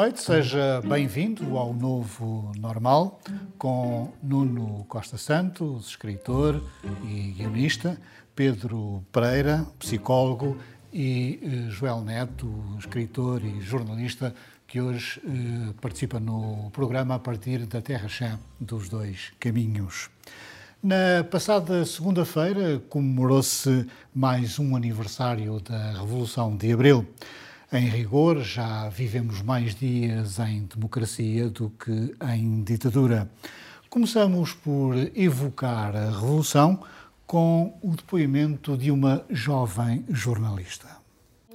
Noite, seja bem-vindo ao Novo Normal com Nuno Costa Santos, escritor e guionista, Pedro Pereira, psicólogo e eh, Joel Neto, escritor e jornalista, que hoje eh, participa no programa a partir da Terra Chã dos Dois Caminhos. Na passada segunda-feira comemorou-se mais um aniversário da Revolução de Abril. Em rigor, já vivemos mais dias em democracia do que em ditadura. Começamos por evocar a Revolução com o depoimento de uma jovem jornalista.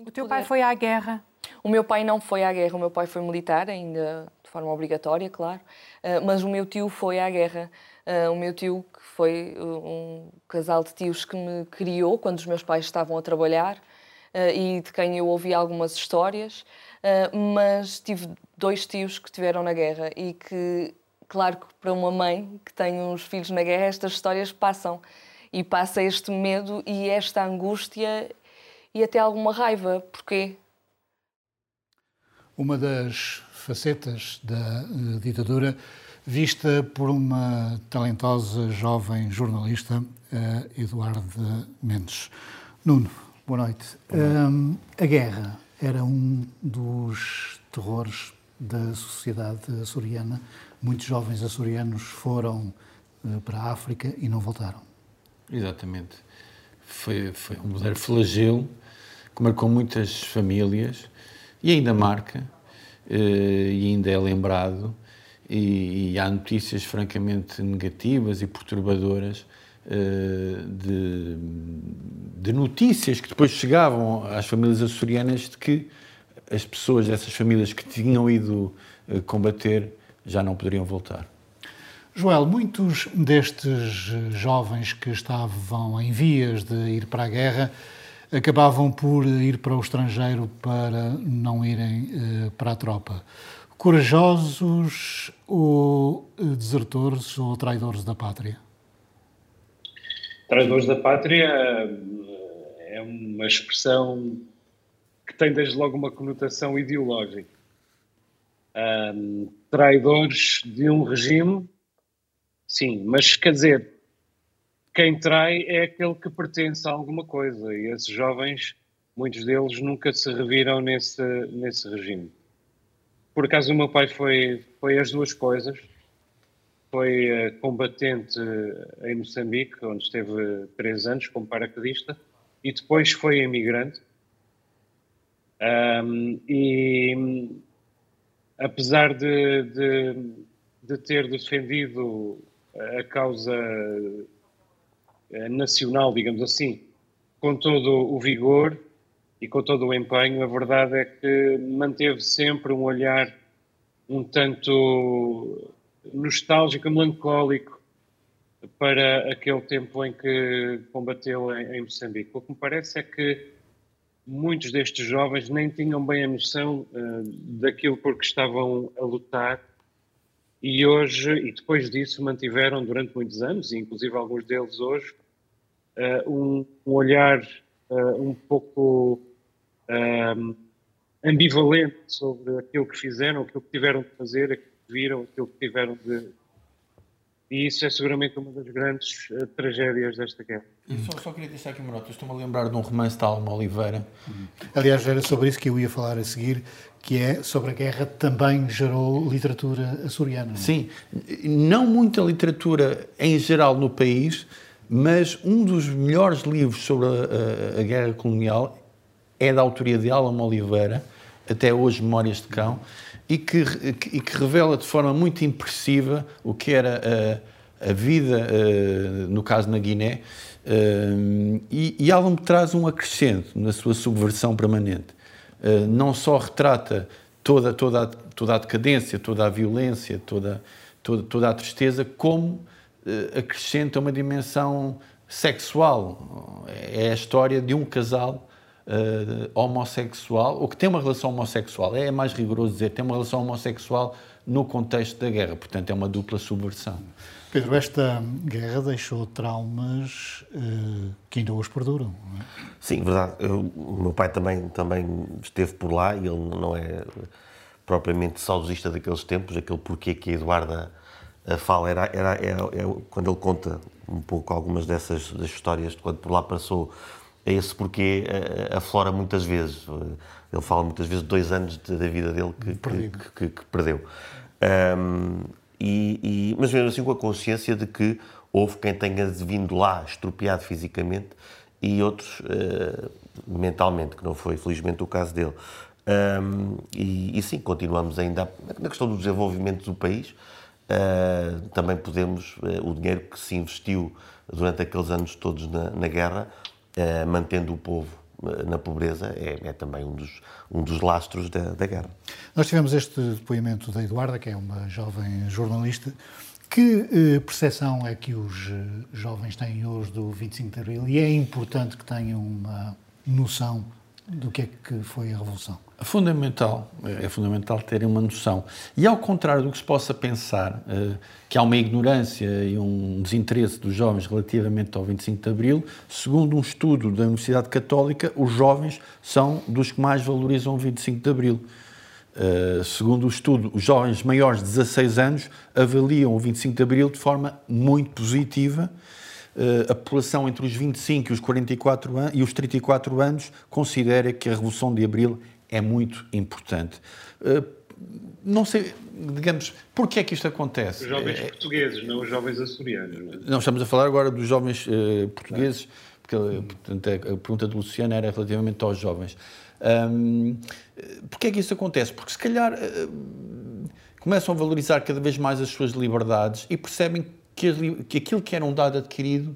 O teu pai foi à guerra? O meu pai não foi à guerra, o meu pai foi militar, ainda de forma obrigatória, claro, eh, mas o meu tio foi à guerra. Eh, o meu tio, que foi eh, um casal de tios que me criou quando os meus pais estavam a trabalhar, e de quem eu ouvi algumas histórias, uh, mas tive dois tios que estiveram na guerra e que, claro que para uma mãe que tem uns filhos na guerra, estas histórias passam. E passa este medo e esta angústia e até alguma raiva. Porquê? Uma das facetas da uh, ditadura vista por uma talentosa jovem jornalista, Eduardo Mendes. Nuno, Boa noite. Um, a guerra era um dos terrores da sociedade açoriana. Muitos jovens açorianos foram uh, para a África e não voltaram. Exatamente. Foi, foi um verdadeiro flagelo que marcou muitas famílias e ainda marca uh, e ainda é lembrado. E, e há notícias francamente negativas e perturbadoras eh, de, de, notícias que depois chegavam às famílias açorianas de que as pessoas dessas famílias que tinham ido eh, combater já não poderiam voltar. Joel, muitos destes jovens que estavam em vias de ir para a guerra acabavam por ir para o estrangeiro para não irem eh, para a tropa. Corajosos ou desertores ou traidores da pátria? Traidores da pátria eh, é uma expressão que tem desde logo uma conotação ideológica. Um, traidores de um regime, sim, mas quer dizer, quem trai é aquele que pertence a alguma coisa e esses jovens, muitos deles nunca se reviram nesse, nesse regime. Por acaso o meu pai foi, foi as duas coisas foi eh, combatente em Moçambique, onde esteve três anos como paraquedista, e depois foi imigrante. Um, e apesar de, de, de, ter defendido a causa eh, nacional, digamos assim, com todo o vigor e com todo o empenho, a verdade é que manteve sempre um olhar um tanto nostálgico, melancólico para aquele tempo em que combateu em, em Moçambique. O que me parece é que muitos destes jovens nem tinham bem a noção uh, daquilo por que estavam a lutar e hoje, e depois disso, mantiveram durante muitos anos, e inclusive alguns deles hoje, uh, um, um, olhar uh, um pouco ambivalente sobre aquilo que fizeram, aquilo que tiveram de fazer, viram aquilo que tiveram de. E isso é seguramente uma das grandes uh, tragédias desta guerra. Só, só, queria deixar aqui uma nota. Estou-me a lembrar de um romance de Alma Oliveira. Uhum. Aliás, era sobre isso que eu ia falar a seguir, que é sobre a guerra também gerou literatura açoriana. Não? É? Sim, não muita literatura em geral no país, mas um dos melhores livros sobre a, a, a guerra colonial é da autoria de Alma Oliveira, até hoje Memórias de Cão e que, e que revela de forma muito impressiva o que era a, a vida, uh, no caso na Guiné, uh, e, e me traz um acrescento na sua subversão permanente. Uh, não só retrata toda, toda, a, toda a decadência, toda a violência, toda, toda, toda a tristeza, como acrescenta uma dimensão sexual. É a história de um casal uh, homossexual, ou que tem uma relação homossexual, é mais rigoroso dizer, tem uma relação homossexual no contexto da guerra, portanto é uma dupla subversão. Pedro, esta guerra deixou traumas uh, que ainda hoje perduram. Não é? Sim, verdade. Eu, o meu pai também, também esteve por lá e ele não é propriamente saudosista daqueles tempos, aquele porquê que a Eduarda fala, era, era, é, é, quando ele conta um pouco algumas dessas das histórias de quando por lá passou, é esse porquê aflora muitas vezes. Ele fala muitas vezes de dois anos da vida dele que, que, que, que perdeu. Um, e, e, mas mesmo assim com a consciência de que houve quem tenha vindo lá estropiado fisicamente e outros uh, mentalmente, que não foi felizmente o caso dele. Um, e, e, sim, continuamos ainda na questão do desenvolvimento do país. Uh, também podemos, uh, o dinheiro que se investiu durante aqueles anos todos na, na guerra, mantendo o povo na pobreza é, é, também um dos, um dos lastros da, da, guerra. Nós tivemos este depoimento da Eduarda, que é uma jovem jornalista. Que eh, percepção é que os eh, jovens têm hoje do 25 de Abril e é importante que tenham uma noção do que é que foi a Revolução? É fundamental, é fundamental terem uma noção. E ao contrário do que se possa pensar, eh, que há uma ignorância e um desinteresse dos jovens relativamente ao 25 de Abril, segundo um estudo da Universidade Católica, os jovens são dos que mais valorizam o 25 de Abril. Uh, segundo o estudo, os jovens maiores de 16 anos avaliam o 25 de Abril de forma muito positiva eh, a população entre os 25 e os 44 anos, e os 34 anos considera que a Revolução de Abril é muito importante. Eh, não sei, digamos, porquê é que isto acontece? Os jovens é, portugueses, não os jovens açorianos. Não, é? não estamos a falar agora dos jovens uh, portugueses, porque portanto, a pergunta do Luciano era relativamente aos jovens. Um, porquê é que isso acontece? Porque se calhar uh, começam a valorizar cada vez mais as suas liberdades e percebem que, que aquilo que era um dado adquirido,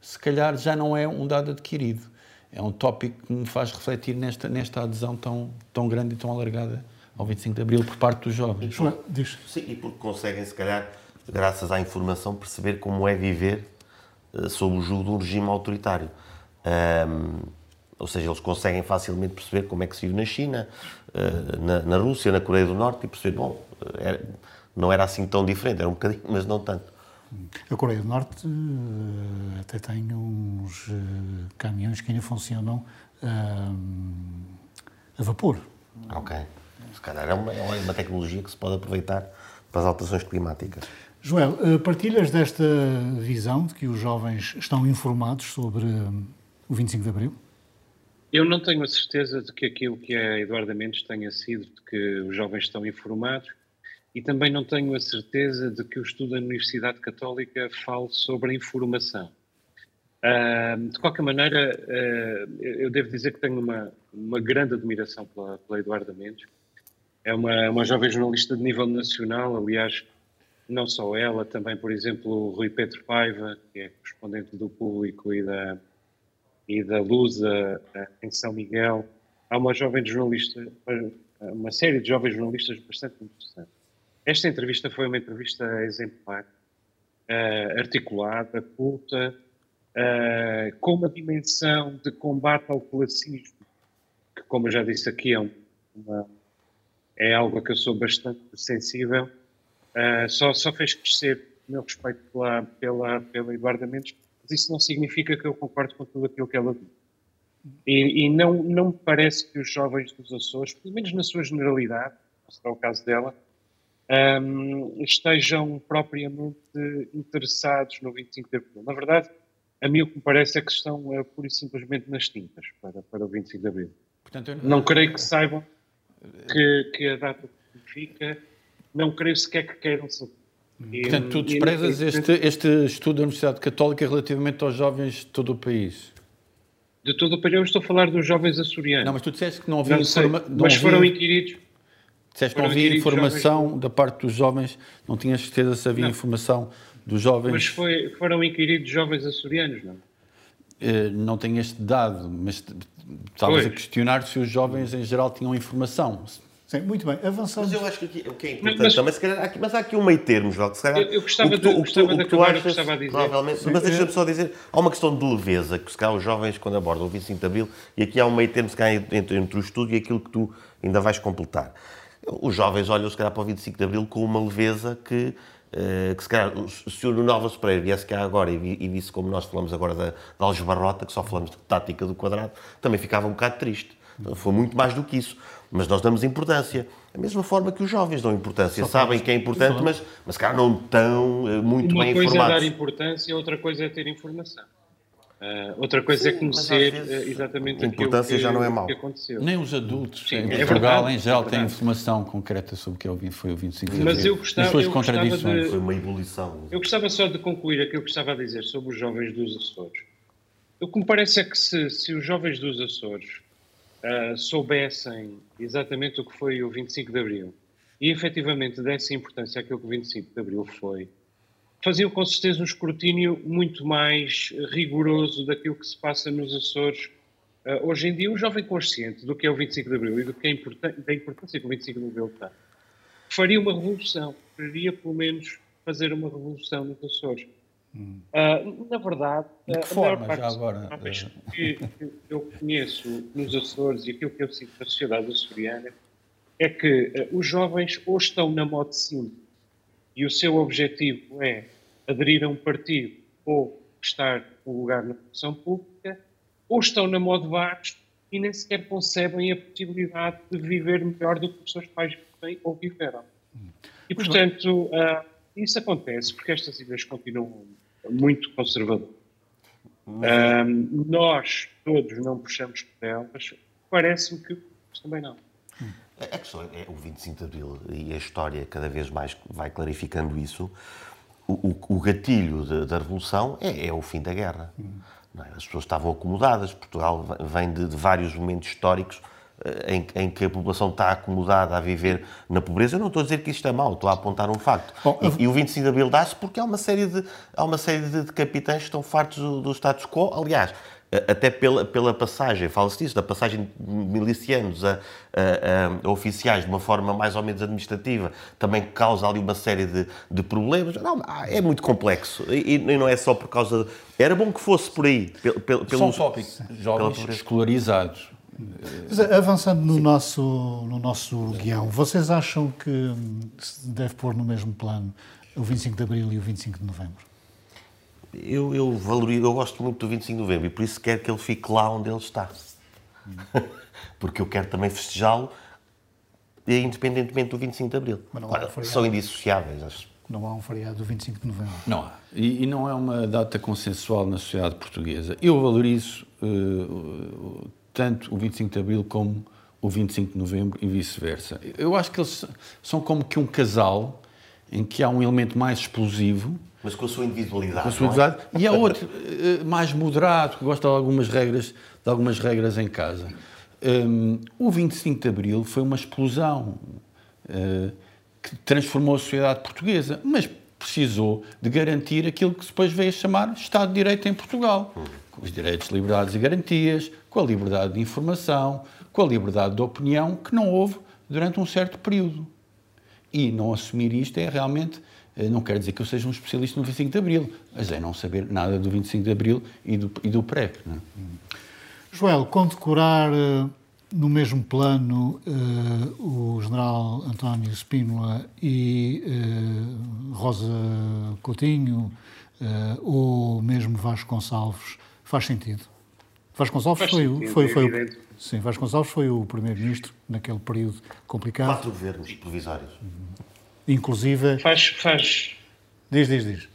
se calhar já não é um dado adquirido. É um tópico que me faz refletir nesta, nesta adesão tão, tão grande e tão alargada ao 25 de Abril por parte dos jovens. Diz. Sim, e porque conseguem, se calhar, graças à informação, perceber como é viver uh, sob o jugo de um regime autoritário. Um, ou seja, eles conseguem facilmente perceber como é que se vive na China, uh, na, na, Rússia, na Coreia do Norte e perceber, bom, era, não era assim tão diferente, era um bocadinho, mas não tanto. A Coreia do Norte uh, até tem uns uh, caminhões que ainda funcionam uh, a vapor. Ok. Se calhar é uma, é uma tecnologia que se pode aproveitar para as alterações climáticas. Joel, partilhas desta visão de que os jovens estão informados sobre o 25 de Abril? Eu não tenho a certeza de que aquilo que a Eduardo Mendes tenha sido de que os jovens estão informados e também não tenho a certeza de que o estudo da Universidade Católica fale sobre a informação. Uh, de qualquer maneira, uh, eu devo dizer que tenho uma, uma grande admiração pela, pela Eduarda Mendes. É uma, uma jovem jornalista de nível nacional, aliás, não só ela, também, por exemplo, o Rui Pedro Paiva, que é correspondente do Público e da, e da Lusa uh, em São Miguel. Há uma jovem jornalista, uma série de jovens jornalistas bastante interessantes. Esta entrevista foi uma entrevista exemplar, uh, articulada, culta, uh, com uma dimensão de combate ao classismo, que, como eu já disse aqui, é, uma, é algo a que eu sou bastante sensível. Uh, só, só fez crescer o meu respeito pela, pela, pela Eduarda Mendes, mas isso não significa que eu concordo com tudo aquilo que ela diz. E, e, não, não me parece que os jovens dos Açores, pelo menos na sua generalidade, não será o caso dela, um, estejam propriamente interessados no 25 de Abril. Na verdade, a mim o que me parece é que estão uh, pura e simplesmente nas tintas para, para o 25 de Abril. Portanto, eu... Não creio que saibam que, que a data significa, não creio sequer que queiram saber. Portanto, tu desprezas este, este estudo da Universidade Católica relativamente aos jovens de todo o país? De todo o país, eu estou a falar dos jovens açorianos. Não, mas tu disseste que não havia... Não sei, mas havia... foram inquiridos Disseste que não havia informação jovens... da parte dos jovens, não tinhas certeza se havia não. informação dos jovens. Mas foi, foram inquiridos jovens açorianos, não? Uh, não tenho este dado, mas estavas a questionar se os jovens em geral tinham informação. Sim, muito bem, avançamos. Mas eu acho que aqui, o que é importante mas, também, se calhar, aqui, mas há aqui um meio termo, João, que se calhar, eu, eu gostava o que tu, de, o que tu, o que tu achas, que a dizer. provavelmente, Sim, mas deixa-me só dizer, há uma questão de leveza, que se calhar os jovens, quando abordam o 25 de Abril, e aqui há um meio termo, se calhar, entre, entre o estudo e aquilo que tu ainda vais completar. Os jovens olham, se calhar, para o 25 de Abril com uma leveza que, uh, que se calhar, se o Nuno Alves Pereira viesse cá agora e, e visse como nós falamos agora da, da Alves Barrota, que só falamos de tática do quadrado, também ficava um bocado triste. Foi muito mais do que isso. Mas nós damos importância. Da mesma forma que os jovens dão importância. Só Sabem que é importante, mas, mas cara, não estão eh, muito Uma bem coisa informados. é dar importância, outra coisa é ter informação. Uh, outra coisa é Sim, conhecer mas às vezes uh, exatamente a importância aquilo que, já não é mau. Nem os adultos Sim, em é Portugal, verdade, em geral, é têm informação concreta sobre o que é o 20 foi o 25 de Mas Abril. eu gostava- As suas eu gostava contradições. de- Foi uma ebulição. Eu gostava só de concluir aquilo que estava a dizer sobre os jovens dos Açores. O que me parece é que se, se os jovens dos Açores ah, soubessem exatamente o que foi o 25 de Abril e efetivamente dessem importância àquilo que o 25 de Abril foi, faziam com certeza um escrutínio muito mais rigoroso daquilo que se passa nos Açores. Ah, hoje em dia, um jovem consciente do que é o 25 de Abril e do que é da importância que o 25 de Abril tem, faria uma revolução, faria pelo menos fazer uma revolução nos Açores. Ah, na verdade, De que a forma, maior parte já agora? que, eu conheço nos Açores e aquilo que eu sinto na sociedade açoriana é que eh, os jovens ou estão na moda sim e o seu objetivo é aderir a um partido ou estar um lugar na função pública, ou estão na moda baixo e nem sequer concebem a possibilidade de viver melhor do que os seus pais vivem ou viveram. E, portanto, ah, isso acontece porque estas ilhas continuam muito conservadoras. Ah, nós todos não puxamos por elas, parece-me que também não. A questão é, é o 25 de Abril e a história cada vez mais vai clarificando isso. O, o- gatilho de- da Revolução é, é o fim da guerra. é? As pessoas estavam acomodadas. Portugal ve- vem de, de vários momentos históricos eh, em, em que a população está acomodada a viver na pobreza. Eu não estou a dizer que isto é mau, estou a apontar um facto. Bom, e, e o 25 de Abril dá-se porque há uma série de, há uma série de, capitães que estão fartos do, do status quo. Aliás, até pela, pela passagem, fala-se disso, da passagem de milicianos a, a- a oficiais de uma forma mais ou menos administrativa, também causa ali uma série de, de problemas. Não, é muito complexo. E, e não é só por causa. De... Era bom que fosse por aí. Pelo, pelo, Só um pelos- tópico. Jovens escolarizados. Mas, Avançando no nosso, no nosso guião, vocês acham que se deve pôr no mesmo plano o 25 de Abril e o 25 de Novembro? Eu, eu valorizo, eu gosto muito do 25 de novembro e por isso quero que ele fique lá onde ele está. Porque eu quero também festejá-lo, eh, independentemente do 25 de abril. Mas não há Claro, um feriado. são indissociáveis. acho. Não há um feriado do 25 de Novembro. Não há. E, e não é uma data consensual na sociedade portuguesa. Eu valorizo eh, tanto o 25 de Abril como o 25 de Novembro e vice-versa. Eu acho que eles são como que um casal em que há um elemento mais explosivo Mas com a sua individualidade. com a sua é? e há outro eh, mais moderado que gosta de algumas regras, de algumas regras em casa. Hum, o 25 de Abril foi uma explosão eh, que transformou a sociedade portuguesa, mas precisou de garantir aquilo que depois veio a chamar Estado de Direito em Portugal, com os direitos, liberdades e garantias, com a liberdade de informação, com a liberdade de opinião, que não houve durante um certo período. E não assumir isto é realmente. Eh, Não quer dizer que eu seja um especialista no 25 de Abril, mas é não saber nada do 25 de Abril e do, e do PREP. Não é? Joel, condecorar eh, no mesmo plano eh, o general António Spínola e Rosa Coutinho ou mesmo Vasco Gonçalves faz sentido? Vasco Gonçalves Faz foi, o- sentido, foi, é foi o- evidente. sim, Vasco Gonçalves foi o primeiro-ministro naquele período complicado, Quatro governos provisórios. Inclusive Faz, faz, diz, diz, diz.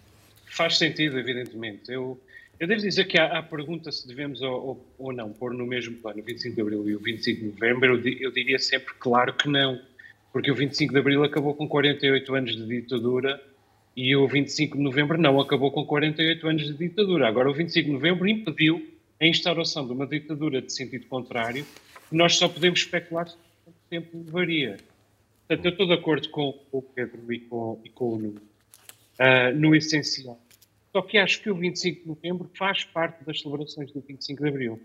Faz sentido, evidentemente. Eu, eu devo dizer que há a pergunta se devemos ou, ou, ou não pôr no mesmo plano o 25 de Abril e o 25 de Novembro, eu, eu diria sempre claro que não, porque o 25 de Abril acabou com 48 anos de ditadura e o 25 de Novembro não acabou com 48 anos de ditadura. Agora, o 25 de Novembro impediu a instauração de uma ditadura de sentido contrário, nós só podemos especular quanto tempo levaria. Portanto, eu estou de acordo com o Pedro e com, e com o Nuno ah, no essencial. Só que acho que o 25 de novembro faz parte das celebrações do 25 de abril.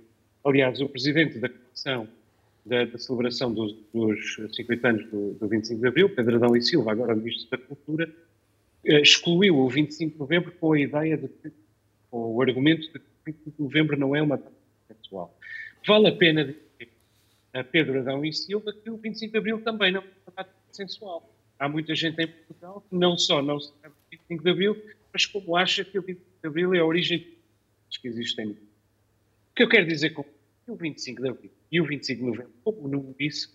Aliás, o presidente da Comissão da, da celebração dos, dos 50 anos do, do 25 de abril, Pedro Adão e Silva, agora Ministro da Cultura, eh, excluiu o 25 de novembro com a ideia de que, com o argumento de que o 25 de novembro não é uma data sexual. Vale a pena Pedro Adão e Silva que o 25 de abril também não é uma data sensual. Há muita gente em Portugal que não só não se lembra do 25 de abril, mas como acha que o 25 de abril é a origem dos que existem. O que eu quero dizer com o 25 de Abril. E o 25 de Novembro, como o Nuno disse,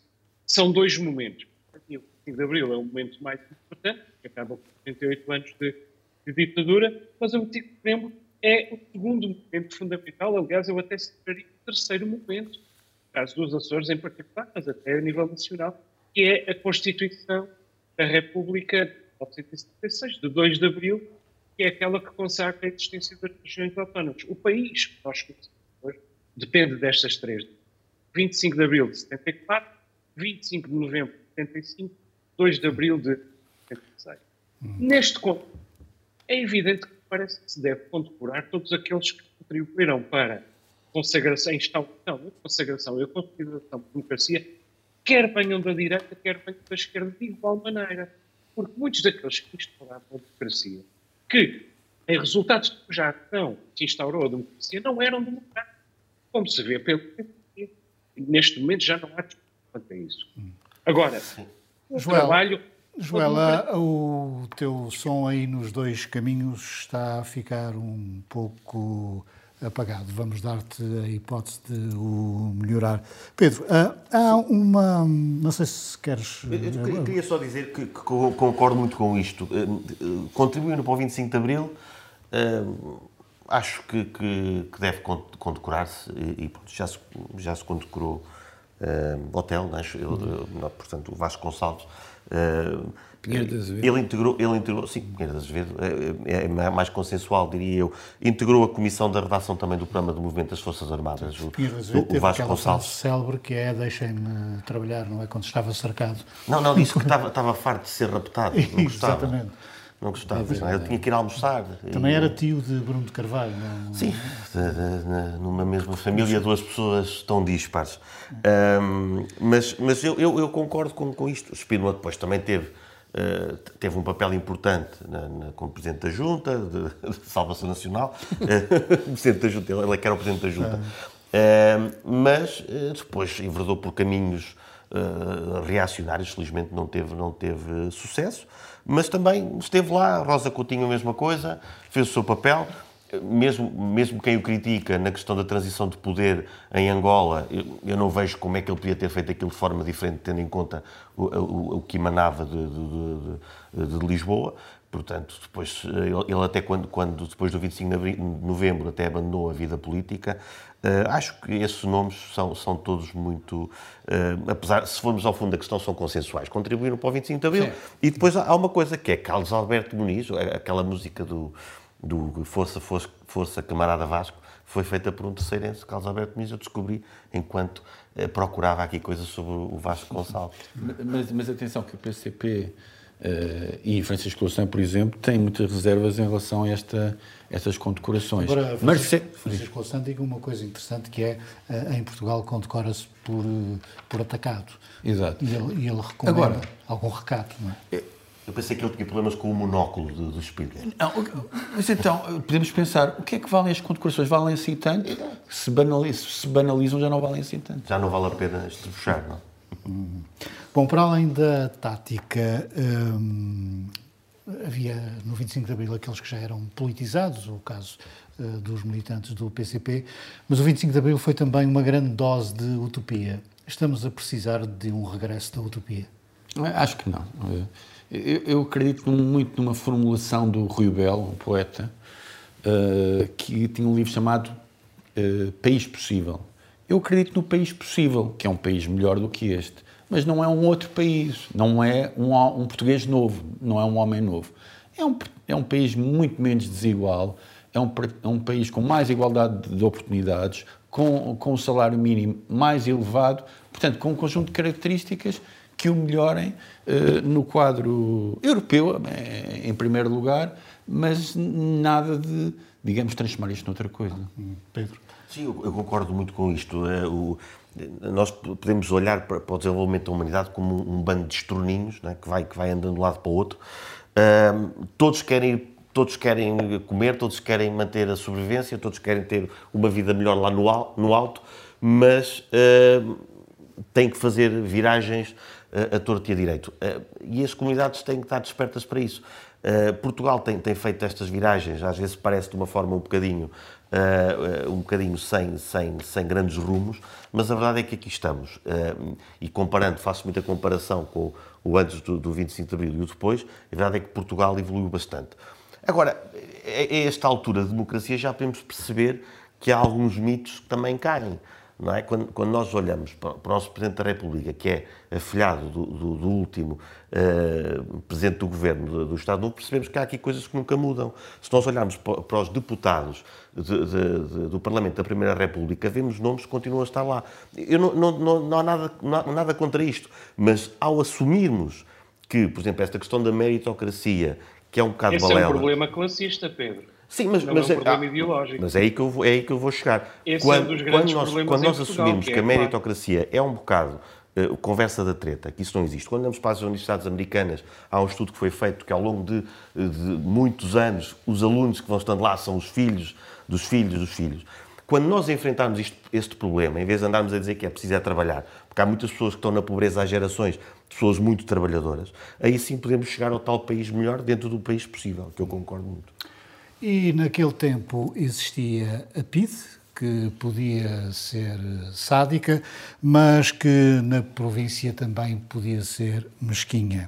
são dois momentos. O 25 de Abril é o momento mais importante, que acaba com 38 anos de, de ditadura, mas o 25 de Novembro é o segundo momento fundamental, aliás, eu até citaria o terceiro momento, caso dos Açores em particular, mas até a nível nacional, que é a Constituição da República de 1976, de 2 de Abril, que é aquela que consagra a existência das regiões autónomas. O país que nós conhecemos hoje depende destas três. 25 de Abril de 74, 25 de Novembro de 75, 2 de Abril de 76. Hum. Neste conto, é evidente que parece que se deve condecorar todos aqueles que contribuíram para consagração, a instauração, a consagração e a consolidação da democracia, quer venham da direita, quer venham da esquerda, de igual maneira. Porque muitos daqueles que instauraram a democracia, que em resultados que já não se instaurou a democracia, não eram democráticos, como se vê pelo Neste momento já não há discussão quanto a isso. Agora, o Joel, trabalho Joela, o teu som aí nos dois caminhos está a ficar um pouco apagado. Vamos dar-te a hipótese de o melhorar. Pedro, há uma. Não sei se queres. Eu queria só dizer que, que concordo muito com isto. Eh, contribuindo para o 25 de Abril, eh, acho que, que, que deve condecorar-se e, e já, se, já se condecorou hotel, acho eu, uhum. portanto, o Vasco Gonçalves Pinheiro de Azevedo. Ele integrou, ele integrou, sim, Pinheiro de Azevedo, é, é, mais consensual, diria eu. Integrou a comissão da redação também do programa do Movimento das Forças Armadas. O, Pinheiro de Azevedo o, o Vasco Gonçalves. célebre que é deixem-me trabalhar, não é? Quando estava cercado. Não, não, disse que estava, estava farto de ser raptado. Não gostava. Exatamente. Não gostava, é. É? eu tinha que ir almoçar. Também e... era tio de Bruno de Carvalho, não? Sim, de, de, numa mesma família, duas pessoas tão dispares. Um, mas mas eu, eu, eu, concordo com, com isto. O Spinoza depois também teve, uh, teve um papel importante na, na, como Presidente da Junta, de, de Salvação Nacional. presidente da Junta, ele é que era o Presidente da Junta. Uh, mas depois enverdou por caminhos reacionários, felizmente não teve, não teve sucesso mas também esteve lá, Rosa Coutinho a mesma coisa, fez o seu papel, mesmo, mesmo quem o critica na questão da transição de poder em Angola, eu, eu, não vejo como é que ele podia ter feito aquilo de forma diferente, tendo em conta o, o, o que emanava de, de, de, de, Lisboa. Portanto, depois, ele até quando, quando depois do 25 de novembro até abandonou a vida política, Uh, acho que esses nomes são, são todos muito. Uh, apesar, se formos ao fundo da questão, são consensuais. Contribuíram para o 25 de Abril. Sim. E depois há uma coisa que é Carlos Alberto Muniz, aquela música do, do Força, Força, Força Camarada Vasco, foi feita por um terceirense, Carlos Alberto Muniz. Eu descobri enquanto uh, procurava aqui coisas sobre o Vasco Gonçalves. Mas, mas atenção, que o PCP Uh, e Francisco Louçã, por exemplo, tem muitas reservas em relação a esta, estas condecorações. Agora, Francisco, Mas, Francisco Louçã diga uma coisa interessante que é, uh, em Portugal condecora-se por, uh, por atacado. Exato. E ele, e ele recomenda Agora, algum recato, não é? Eu pensei que ele tinha problemas com o monóculo do, do espírito. Não, mas então, podemos pensar, o que é que valem as condecorações? Valem assim tanto? Se banalizam, se banalizam já não valem assim tanto. Já não vale a pena estrebuchar, não? Hum. Bom, para além da tática, hum, havia no 25 de Abril aqueles que já eram politizados, o caso uh, dos militantes do PCP, mas o 25 de Abril foi também uma grande dose de utopia. Estamos a precisar de um regresso da utopia? Acho que não. Eu, eu acredito muito numa formulação do Rui Belo, um poeta, uh, que tinha um livro chamado uh, País Possível. Eu acredito no país possível, que é um país melhor do que este mas não é um outro país, não é um, um português novo, não é um homem novo. É um, é um país muito menos desigual, é um, é um país com mais igualdade de oportunidades, com, com o salário mínimo mais elevado, portanto, com um conjunto de características que o melhorem uh, no quadro europeu, eh, em primeiro lugar, mas nada de, digamos, transformar isto noutra coisa. Pedro? Sim, eu, eu concordo muito com isto. É, o, nós podemos olhar para, para, o desenvolvimento da humanidade como um, um bando de estroninhos né, que, vai, que vai andando de um lado para o outro. Uh, todos querem todos querem comer, todos querem manter a sobrevivência, todos querem ter uma vida melhor lá no, no alto, mas uh, têm que fazer viragens uh, a torto e a direito. Uh, e as comunidades têm que estar despertas para isso. Uh, Portugal tem, tem feito estas viragens, às vezes parece de uma forma um bocadinho, uh, um bocadinho sem, sem, sem grandes rumos, mas a verdade é que aqui estamos. E comparando, faço muita comparação com o antes do, do 25 de Abril e o depois, a verdade é que Portugal evoluiu bastante. Agora, a esta altura da democracia já podemos perceber que há alguns mitos que também caem. Não é? quando, quando nós olhamos para, o nosso Presidente da República, que é afilhado do, do, do último uh, Presidente do Governo do, do, Estado Novo, percebemos que há aqui coisas que nunca mudam. Se nós olharmos para, para os deputados de, de, de, do Parlamento da Primeira República, vemos nomes que continuam a estar lá. Eu não, não, não, não, há nada, não há nada contra isto, mas ao assumirmos que, por exemplo, esta questão da meritocracia, que é um bocado Esse balela... é um problema classista, Pedro. Sim, mas, não mas, é um problema ah, ideológico. mas é, aí que eu vou, é aí que eu vou chegar. Esse quando, é um dos quando grandes nós, problemas quando nós Portugal, assumimos que que, é a meritocracia é um bocado uh, conversa da treta, que isso não existe. Quando olhamos para as universidades americanas, há um estudo que foi feito que ao longo de, de muitos anos, os alunos que vão estando lá são os filhos dos filhos dos filhos. Quando nós enfrentarmos isto, este problema, em vez de andarmos a dizer que é preciso é trabalhar, porque há muitas pessoas que estão na pobreza há gerações, pessoas muito trabalhadoras, aí sim podemos chegar ao tal país melhor dentro do país possível, que eu concordo muito. E naquele tempo existia a PID, que podia ser sádica, mas que na província também podia ser mesquinha.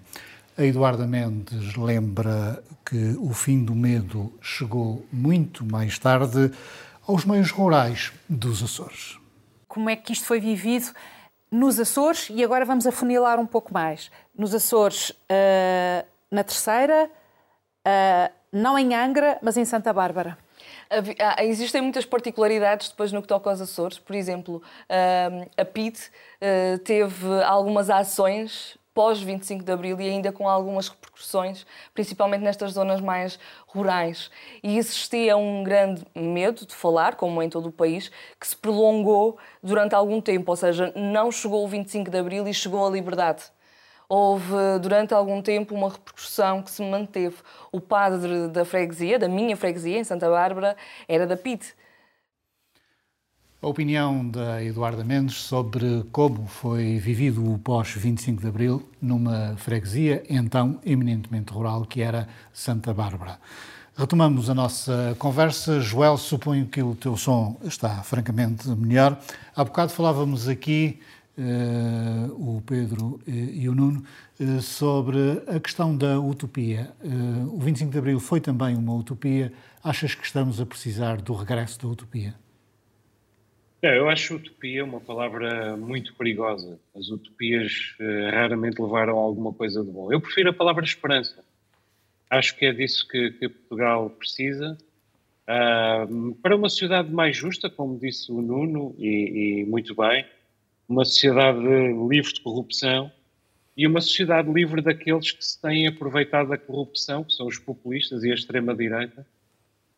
A Eduarda Mendes lembra que o fim do medo chegou muito mais tarde aos meios rurais dos Açores. Como é que isto foi vivido nos Açores? E agora vamos afunilar um pouco mais. Nos Açores, uh, na terceira, uh, não em Angra, mas em Santa Bárbara. Existem muitas particularidades depois no que toca aos Açores. Por exemplo, a PIT eh, teve algumas ações pós 25 de Abril e ainda com algumas repercussões, principalmente nestas zonas mais rurais. E existia um grande medo de falar, como em todo o país, que se prolongou durante algum tempo, ou seja, não chegou o 25 de Abril e chegou a liberdade houve durante algum tempo uma repercussão que se manteve. O padre da freguesia, da minha freguesia, em Santa Bárbara, era da PIT. A opinião da Eduarda Mendes sobre como foi vivido o pós-25 de Abril numa freguesia, então eminentemente rural, que era Santa Bárbara. Retomamos a nossa conversa. Joel, suponho que o teu som está francamente melhor. Há bocado falávamos aqui o Pedro uh, e o Nuno, uh, sobre a questão da utopia. o 25 de Abril foi também uma utopia. Achas que estamos a precisar do regresso da utopia? É, eu acho utopia uma palavra muito perigosa. As utopias raramente levaram a alguma coisa de bom. Eu prefiro a palavra esperança. Acho que é disso que, que Portugal precisa. para uma sociedade mais justa, como disse o Nuno, e, e muito bem, uma sociedade livre de corrupção e uma sociedade livre daqueles que se têm aproveitado da corrupção, que são os populistas e a extrema-direita,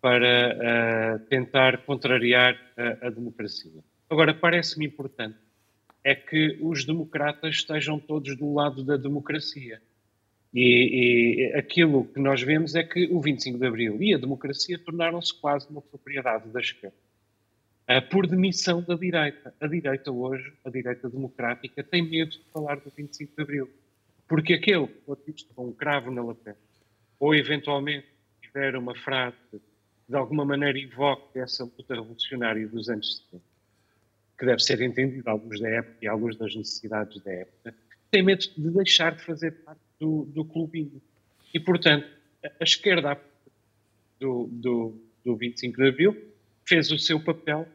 para uh, tentar contrariar a, a democracia. Agora, parece-me importante é que os democratas estejam todos do lado da democracia. E, e, aquilo que nós vemos é que o 25 de Abril e a democracia tornaram-se quase uma propriedade da esquerda. Por demissão da direita. A direita hoje, a direita democrática, tem medo de falar do 25 de Abril. Porque aquele que for visto com um cravo na lapela, ou eventualmente tiver uma frase que de alguma maneira invoque essa luta revolucionária dos anos 70, que deve ser entendida luz da época e luz das necessidades da época, tem medo de deixar de fazer parte do, do clubinho. E, portanto, a esquerda do, do, do 25 de Abril fez o seu papel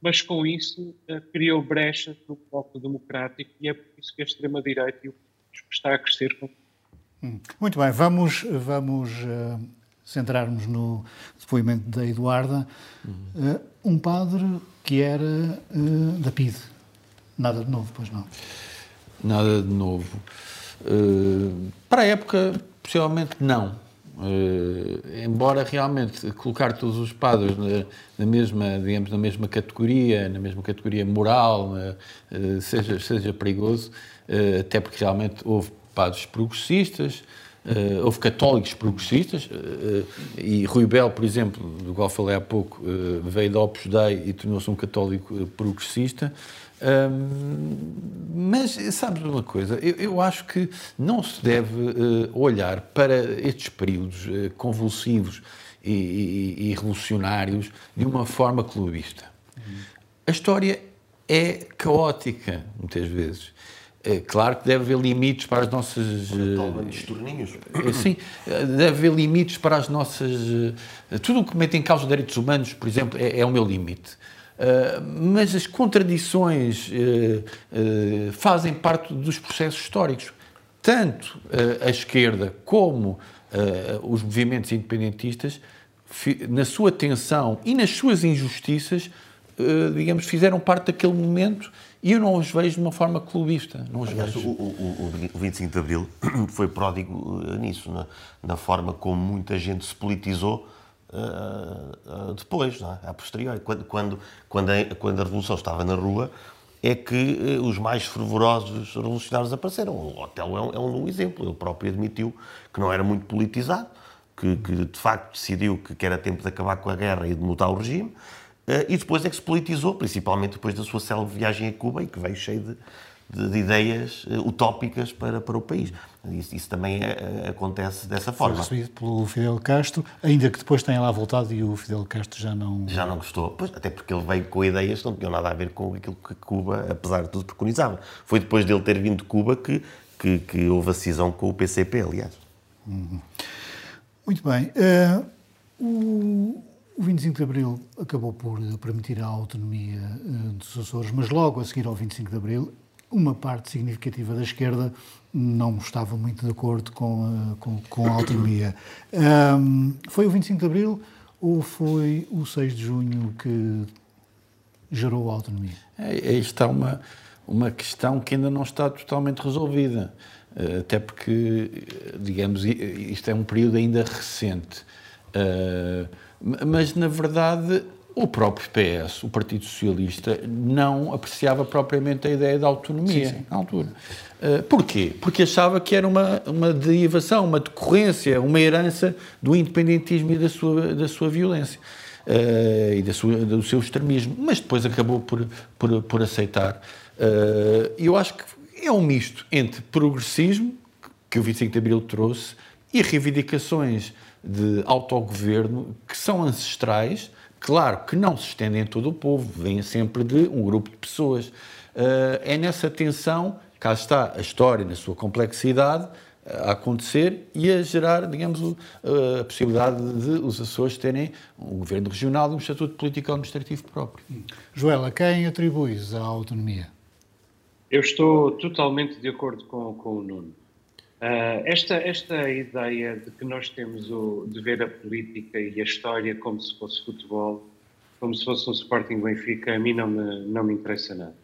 mas com isso uh, criou brechas no bloco democrático e é por isso que a extrema-direita está a crescer. Com... Hum. Muito bem, vamos, vamos uh, centrar-nos no depoimento da Eduarda. Uh, um padre que era da PID. Nada de novo, pois não? Nada de novo. para a época, possivelmente não Uh, embora realmente colocar todos os padres na, na, mesma, digamos, na mesma categoria, na mesma categoria moral, uh, seja, seja perigoso, uh, até porque realmente houve padres progressistas, houve católicos progressistas, e Rui Bel, por exemplo, do qual falei há pouco, veio da Opus Dei e tornou-se um católico progressista, mas sabes uma coisa? Eu, eu acho que não se deve uh, olhar para estes períodos uh, convulsivos e, e, e, revolucionários de uma forma clubista. A história é caótica, muitas vezes. É claro que deve haver limites para as nossas. Uh, sim, deve haver limites para as nossas. Uh, tudo o que mete em causa os direitos humanos, por exemplo, é, é o meu limite. Uh, mas as contradições fazem parte dos processos históricos. Tanto a esquerda como os movimentos independentistas, na sua tensão e nas suas injustiças, digamos, fizeram parte daquele momento e eu não os vejo de uma forma clubista. Não os Aliás, vejo. O, o, o 25 de Abril foi pródigo eh, nisso, na, na forma como muita gente se politizou uh, uh, depois, não é? a posteriori. Quando, quando, quando, a, quando a Revolução estava na rua, é que os mais fervorosos revolucionários apareceram. O Otelo é um, é um exemplo. Ele próprio admitiu que não era muito politizado, que, que de facto decidiu que, que era tempo de acabar com a guerra e de mudar o regime. Eh, e depois é que se politizou, principalmente depois da sua célebre viagem a Cuba e que veio cheio de, de, de ideias eh, utópicas para, para o país. Isso, isso também é, acontece dessa forma. Foi recebido pelo Fidel Castro, ainda que depois tenha lá voltado e o Fidel Castro já não... Já não gostou, pois, até porque ele veio com ideias que não tinham nada a ver com aquilo que Cuba, apesar de tudo, preconizava. Foi depois dele ter vindo de Cuba que, que, que houve a cisão com o PCP, aliás. Uhum. Muito bem. Uh, o, o 25 de Abril acabou por permitir a autonomia uh, dos Açores, mas logo a seguir ao 25 de Abril, uma parte significativa da esquerda não estava muito de acordo com a, com, com a autonomia. Um, foi o 25 de Abril ou foi o 6 de junho que gerou a autonomia? Aí está uma, uma questão que ainda não está totalmente resolvida, eh, até porque, digamos, isto é um período ainda recente. Uh, mas, na verdade, o próprio PS, o Partido Socialista, não apreciava propriamente a ideia da autonomia sim, sim. na altura. Uh, porquê? Porque achava que era uma, uma derivação, uma decorrência, uma herança do independentismo e da sua, da sua violência. Uh, e da sua, do seu extremismo, mas depois acabou por, por, por aceitar. Uh, eu acho que é um misto entre progressismo, que o 25 de Abril trouxe, e reivindicações de autogoverno que são ancestrais, claro que não se estendem a todo o povo, vêm sempre de um grupo de pessoas. Eh, é nessa tensão, cá está a história na sua complexidade, a acontecer e a gerar, digamos, a possibilidade de os Açores terem um governo regional e um estatuto político-administrativo próprio. Joela, quem atribuis a autonomia? Eu estou totalmente de acordo com, com o Nuno. Uh, esta, esta ideia de que nós temos o, de ver a política e a história como se fosse futebol, como se fosse um Sporting Benfica, a mim não me, não me interessa nada.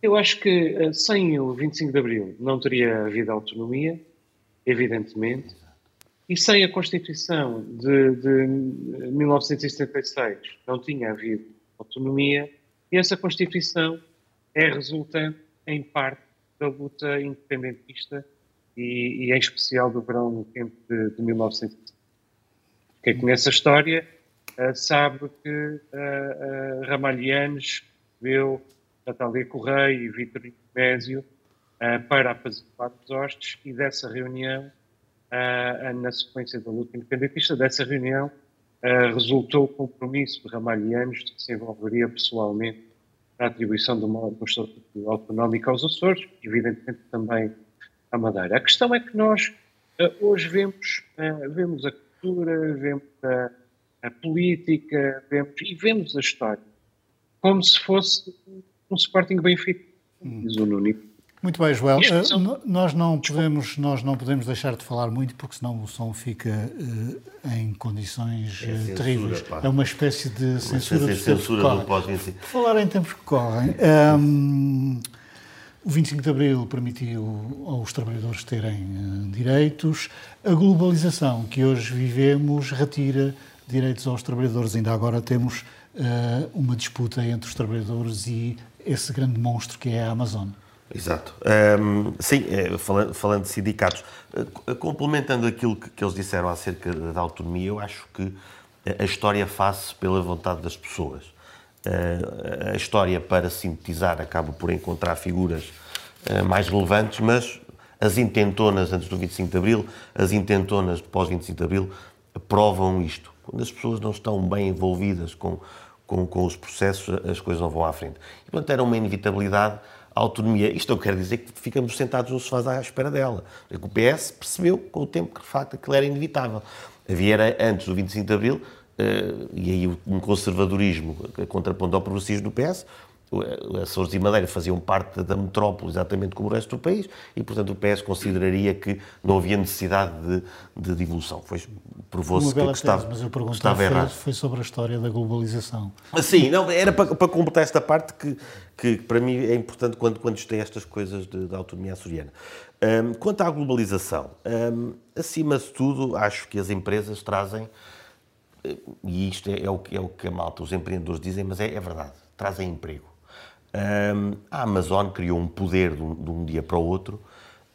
Eu acho que uh, sem o 25 de Abril não teria havido autonomia, evidentemente, e sem a Constituição de, de 1976 não tinha havido autonomia, e essa Constituição é resultante, em parte, da luta independentista e, e em especial do verão quente de, de 1970. Quem conhece a história uh, sabe que uh, uh, Ramalhianes Natália Correia e Vítor Bésio uh, para apaziguar os hostes e dessa reunião, na sequência da luta independentista, dessa reunião resultou o compromisso de Ramalhianes de que se envolveria pessoalmente na atribuição de uma Constituição autonómica aos Açores, evidentemente também à Madeira. A questão é que nós uh, hoje vemos, uh, vemos a cultura, vemos a, a, política vemos, e vemos a história como se fosse um Sporting Benfica, diz o Nuno. Muito bem, Joel. Uh, nós, não podemos, nós não podemos deixar de falar muito, porque senão o som fica uh, em condições uh, terríveis. Pá. É uma espécie de censura, uma censura do pós-25. Falar em tempos que correm. Um, o 25 de Abril permitiu aos trabalhadores terem uh, direitos. A globalização que hoje vivemos retira direitos aos trabalhadores. Ainda agora temos uh, uma disputa entre os trabalhadores e esse grande monstro que é a Amazon. Exato. Um, sim, é, falando, falando, de sindicatos, complementando aquilo que, que, eles disseram acerca da autonomia, eu acho que a história faz-se pela vontade das pessoas. Eh, a história, para sintetizar, acaba por encontrar figuras mais relevantes, mas as intentonas antes do 25 de Abril, as intentonas pós 25 de Abril, provam isto. Quando as pessoas não estão bem envolvidas com, com, com os processos, as coisas não vão à frente. E, portanto, era uma inevitabilidade a autonomia. Isto não quer dizer que ficamos sentados no sofá à espera dela. O PS percebeu com o tempo que, de facto, aquilo era inevitável. Havia, antes do 25 de Abril, e aí um conservadorismo contrapondo ao progressismo do PS, Açores e Madeira faziam parte da metrópole exatamente como o resto do país e, portanto, o PS consideraria que não havia necessidade de, de devolução. Provou-se que, que, estava, mas eu estava errado. Foi sobre a história da globalização. Sim, não, era para, para completar esta parte que, que para mim é importante quando, quando tem estas coisas da autonomia açoriana. Um, quanto à globalização, um, acima de tudo, acho que as empresas trazem, e isto é, é, o, é o que a malta, os empreendedores dizem, mas é, é verdade, trazem emprego. Um, a Amazon criou um poder de um, de um dia para o outro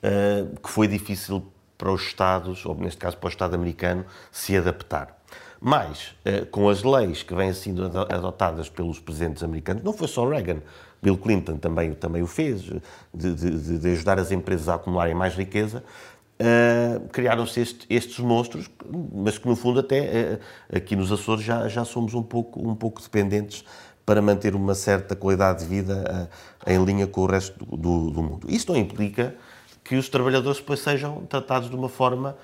uh, que foi difícil para os Estados, ou neste caso para o Estado americano, se adaptar. Mas, uh, com as leis que vêm sendo adotadas pelos presidentes americanos, não foi só Reagan, Bill Clinton também, também o fez, de, de, de ajudar as empresas a acumularem mais riqueza, Uh, criaram-se este, estes monstros, mas que no fundo até uh, aqui nos Açores já, já somos um pouco, um pouco dependentes para manter uma certa qualidade de vida uh, em linha com o resto do, do, mundo. Isso não implica que os trabalhadores depois sejam tratados de uma forma.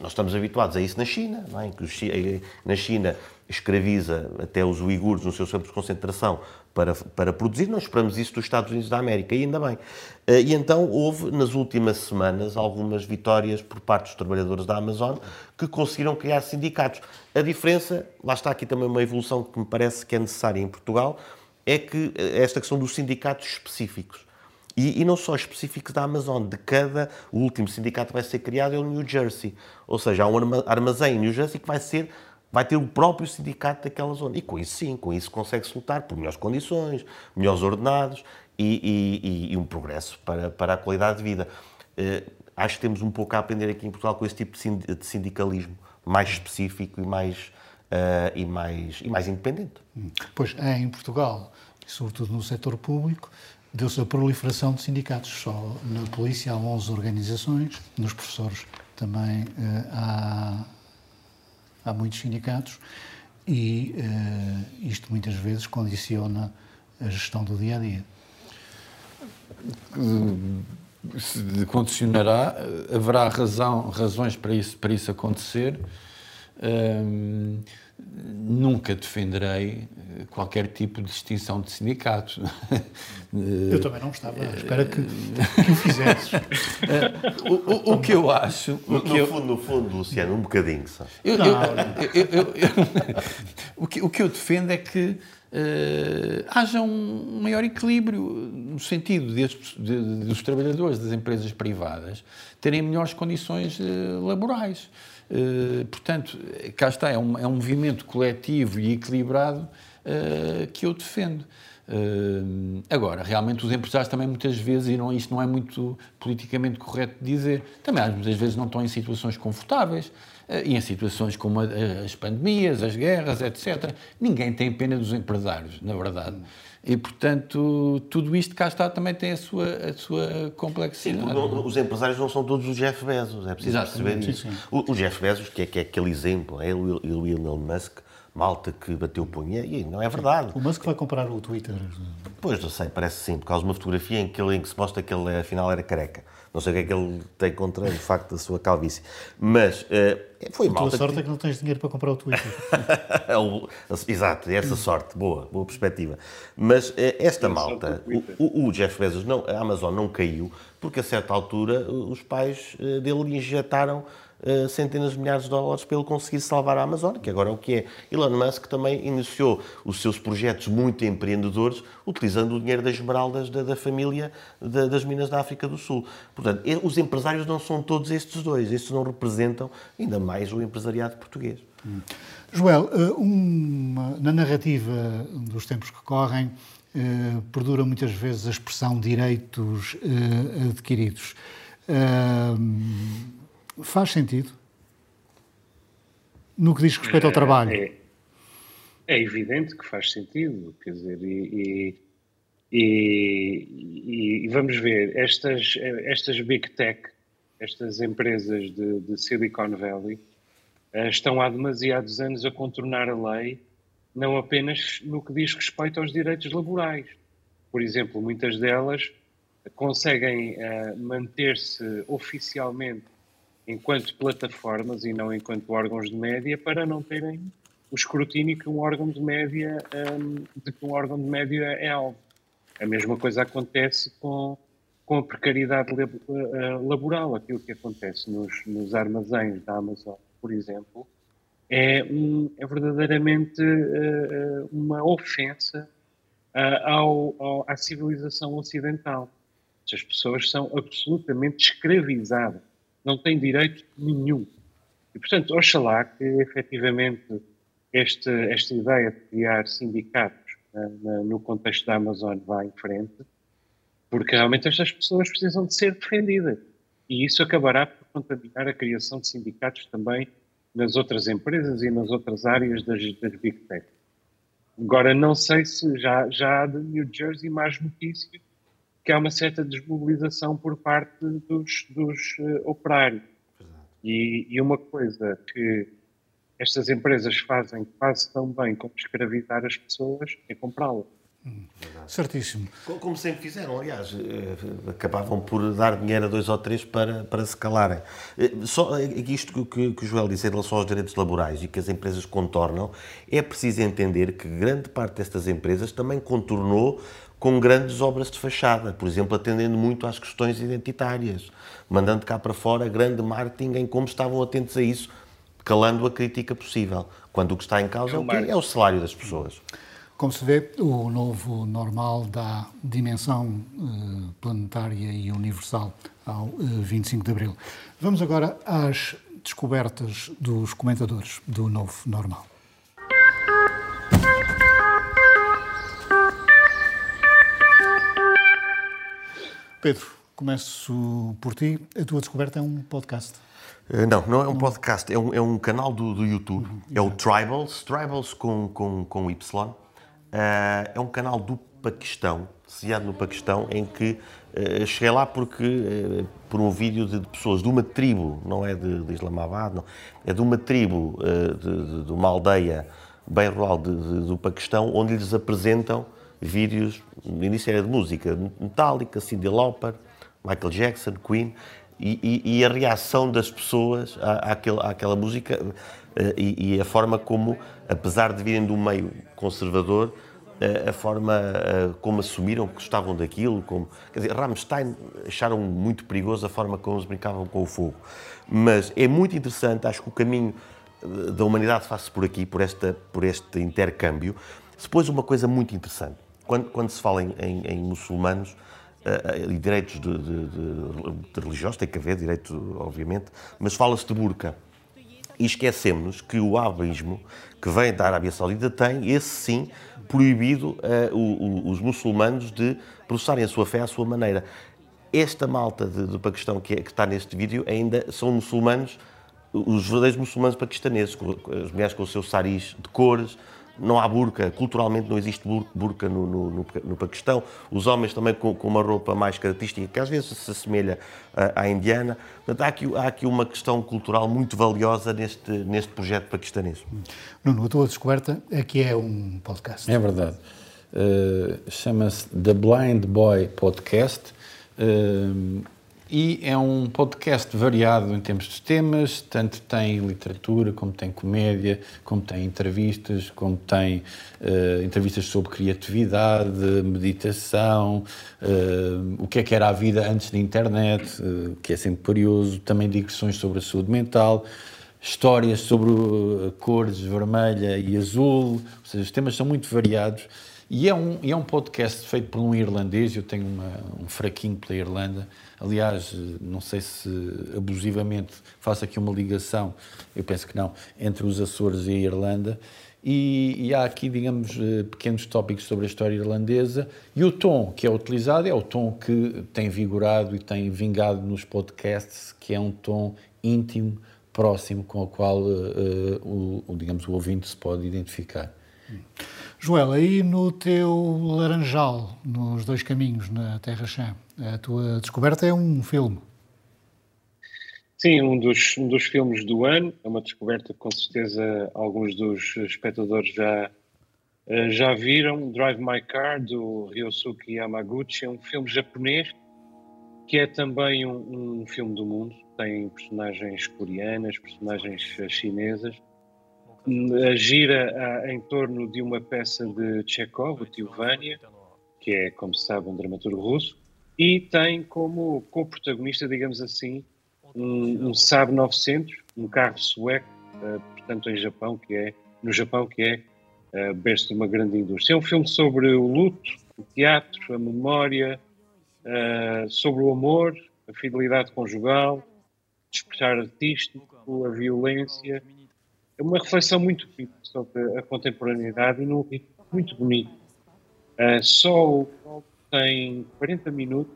Nós estamos habituados a isso na China, não é? que na China escraviza até os uigures nos seus campos de concentração para, para produzir. Nós esperamos isso dos Estados Unidos da América, e ainda bem. Eh, e então houve, nas últimas semanas, algumas vitórias por parte dos trabalhadores da Amazon que conseguiram criar sindicatos. A diferença, lá está aqui também uma evolução que me parece que é necessária em Portugal, é que eh, esta questão dos sindicatos específicos. E, e, não só específicos da Amazon, de cada. O último sindicato que vai ser criado é o New Jersey. Ou seja, há um armazém em New Jersey que vai ser vai ter o próprio sindicato daquela zona. E com isso, sim, com isso consegue-se lutar por melhores condições, melhores ordenados e, e, e um progresso para, para a qualidade de vida. Uh, acho que temos um pouco a aprender aqui em Portugal com esse tipo de sindicalismo mais específico e mais, uh, e mais, e mais independente. Hum. Pois é, em Portugal, e sobretudo no setor público, deu-se a proliferação de sindicatos. Só na polícia há 11 organizações, nos professores também uh, há há muitos sindicatos e uh, isto muitas vezes condiciona a gestão do dia a dia. Se condicionará, haverá razão, razões para isso, para isso acontecer. Um, nunca defenderei qualquer tipo de extinção de sindicatos. Eu também não estava à espera que, que o fizesses. o, o, o, que eu acho... No, que no, fundo, no fundo, Luciano, um bocadinho só. Eu, eu, eu, o, que, o que eu defendo é que haja um maior equilíbrio no sentido de, dos trabalhadores das empresas privadas terem melhores condições uh, laborais. Uh, portanto, cá está, é um, é um movimento coletivo e equilibrado que eu defendo. Uh, agora, realmente os empresários também muitas vezes, e não, isto não é muito politicamente correto dizer, também muitas vezes não estão em situações confortáveis, e em situações como as pandemias, as guerras, etc. Ninguém tem pena dos empresários, na verdade. E, portanto, tudo isto cá está também tem a sua, a sua complexidade. Sim, os empresários não são todos os Jeff Bezos, é preciso Exatamente, perceber isso. Sim. O, o, Jeff Bezos, que é, que é aquele exemplo, é o Elon Musk, malta que bateu o punho, e não é verdade. O Musk vai comprar o Twitter. Pois, não sei, parece sim, por causa de uma fotografia em que, ele, em que se mostra que ele afinal era careca. Não sei o que é que ele tem contra o facto da sua calvície. Mas uh, foi mal. A tua sorte que... é que não tens dinheiro para comprar o Twitter. Exato, essa sorte, boa, boa perspectiva. Mas uh, esta malta, o, o, Jeff Bezos, não, a Amazon não caiu porque a certa altura os pais uh, dele injetaram uh, centenas de milhares de dólares para ele conseguir salvar a Amazônia, que agora é o que é. Elon Musk também iniciou os seus projetos muito empreendedores utilizando o dinheiro das esmeraldas da, da família da, das minas da África do Sul. Portanto, os empresários não são todos estes dois, estes não representam ainda mais o empresariado português. Hum. Joel, eh, uma, na narrativa dos tempos que correm, eh, perdura muitas vezes a expressão direitos eh, adquiridos. Faz sentido? No que diz respeito ao trabalho? É, é evidente que faz sentido, quer dizer, e, e, E, vamos ver, estas, estas big tech, estas empresas de, de Silicon Valley, uh, estão há demasiados anos a contornar a lei, não apenas no que diz respeito aos direitos laborais. Por exemplo, muitas delas conseguem uh, manter-se oficialmente enquanto plataformas e não enquanto órgãos de média para não terem o escrutínio que um órgão de média um, de que um órgão de média é alvo. A mesma coisa acontece com, com a precariedade eh, laboral. Aquilo que acontece nos, nos armazéns da Amazon, por exemplo, é, um, é verdadeiramente uh, uma ofensa uh, ao, ao, à civilização ocidental. As pessoas são absolutamente escravizadas, não têm direito nenhum. E, portanto, oxalá que efetivamente este, esta ideia de criar sindicatos uh, no contexto da Amazon vá em frente, porque realmente estas pessoas precisam de ser defendidas. E isso acabará por contaminar a criação de sindicatos também nas outras empresas e nas outras áreas das, das Big Tech. Agora, não sei se já, já há de New Jersey mais notícias que há uma certa desmobilização por parte dos, dos uh, operários. E, e, uma coisa que estas empresas fazem quase tão bem como escravizar as pessoas é comprá-las. Hum, certíssimo. Como sempre fizeram, aliás, eh, acabavam por dar dinheiro a dois ou três para, para se calarem. Eh, só isto que, que o Joel disse em relação aos direitos laborais e que as empresas contornam, é preciso entender que grande parte destas empresas também contornou com grandes obras de fachada, por exemplo, atendendo muito às questões identitárias, mandando cá para fora grande marketing em como estavam atentos a isso, calando a crítica possível, quando o que está em causa é o, é o salário das pessoas. Como se vê, o novo normal dá dimensão eh, planetária e universal ao eh, 25 de Abril. Vamos agora às descobertas dos comentadores do novo normal. Pedro, começo por ti. A tua descoberta é um podcast. Uh, não, não é um podcast, é um, é um canal do, do YouTube. Uhum, é o Tribals, Tribals com, com, com Y. Uh, é um canal do Paquistão, sediado no Paquistão, em que uh, cheguei lá porque por um vídeo de, de, pessoas de uma tribo, não é de, de Islamabad, não, é de uma tribo, de, de, uma aldeia bem rural do Paquistão, onde lhes apresentam vídeos, no início era de música, Metallica, Cyndi Lauper, Michael Jackson, Queen, e, e, e a reação das pessoas à, àquela, àquela música eh, e, e, a forma como, apesar de virem do meio conservador, a, a forma a, como assumiram que gostavam daquilo, como, quer dizer, Rammstein acharam muito perigoso a forma como eles brincavam com o fogo. Mas é muito interessante, acho que o caminho eh, da humanidade faz-se por aqui, por, esta, por este intercâmbio. Depois, uma coisa muito interessante quando, quando se fala em, em, em muçulmanos uh, e direitos de, de, de, de, religiosos, tem que haver direito, obviamente, mas fala-se de burca. E esquecemos que o abismo que vem da Arábia Saudita tem, esse sim, proibido uh, o, o, os muçulmanos de processarem a sua fé à sua maneira. Esta malta do Paquistão que, é, que, está neste vídeo ainda são muçulmanos, os verdadeiros muçulmanos paquistaneses, as mulheres com os seus saris de cores, não há burca, culturalmente não existe burca no, no, no Paquistão. Os homens também com, com, uma roupa mais característica, que às vezes se assemelha à, à indiana. Portanto, há aqui, há aqui uma questão cultural muito valiosa neste, neste projeto paquistanês. Nuno, a tua descoberta é que é um podcast. É verdade. Uh, Chama-se The Blind Boy Podcast. Uh, e é um podcast variado em termos de temas, tanto tem literatura, como tem comédia, como tem entrevistas, como tem uh, entrevistas sobre criatividade, meditação, uh, o que é que era a vida antes da internet, uh, que é sempre curioso, também digressões sobre a saúde mental, histórias sobre cores vermelha e azul, ou seja, os temas são muito variados. E é um, e é um podcast feito por um irlandês, eu tenho uma, um fraquinho pela Irlanda, Aliás, não sei se abusivamente faço aqui uma ligação, eu penso que não, entre os Açores e a Irlanda. E, e, há aqui, digamos, eh, pequenos tópicos sobre a história irlandesa. E o tom que é utilizado é o tom que tem vigorado e tem vingado nos podcasts, que é um tom íntimo, próximo, com o qual uh, o, o, digamos, o ouvinte se pode identificar. Joel, aí no teu Laranjal, nos dois caminhos, na Terra Chã, a tua descoberta é um filme. Sim, um dos, um dos filmes do ano. É uma descoberta que com certeza alguns dos espectadores já, eh, já viram. Drive My Car, do Ryosuke Yamaguchi. É um filme japonês que é também um, um filme do mundo. Tem personagens coreanas, personagens chinesas. Gira em torno de uma peça de Chekhov, o Tio Vânia, que é, como se sabe, um dramaturgo russo. E tem como co-protagonista, digamos assim, um, Saab 900, um carro sueco, uh, portanto em Japão, que é, no Japão, que é berço de uma grande indústria. É um filme sobre o luto, o teatro, a memória, sobre o amor, a fidelidade conjugal, despertar artístico, a violência. É uma reflexão muito bonita sobre a contemporaneidade e num ritmo muito bonito. Uh, só o tem 40 minutos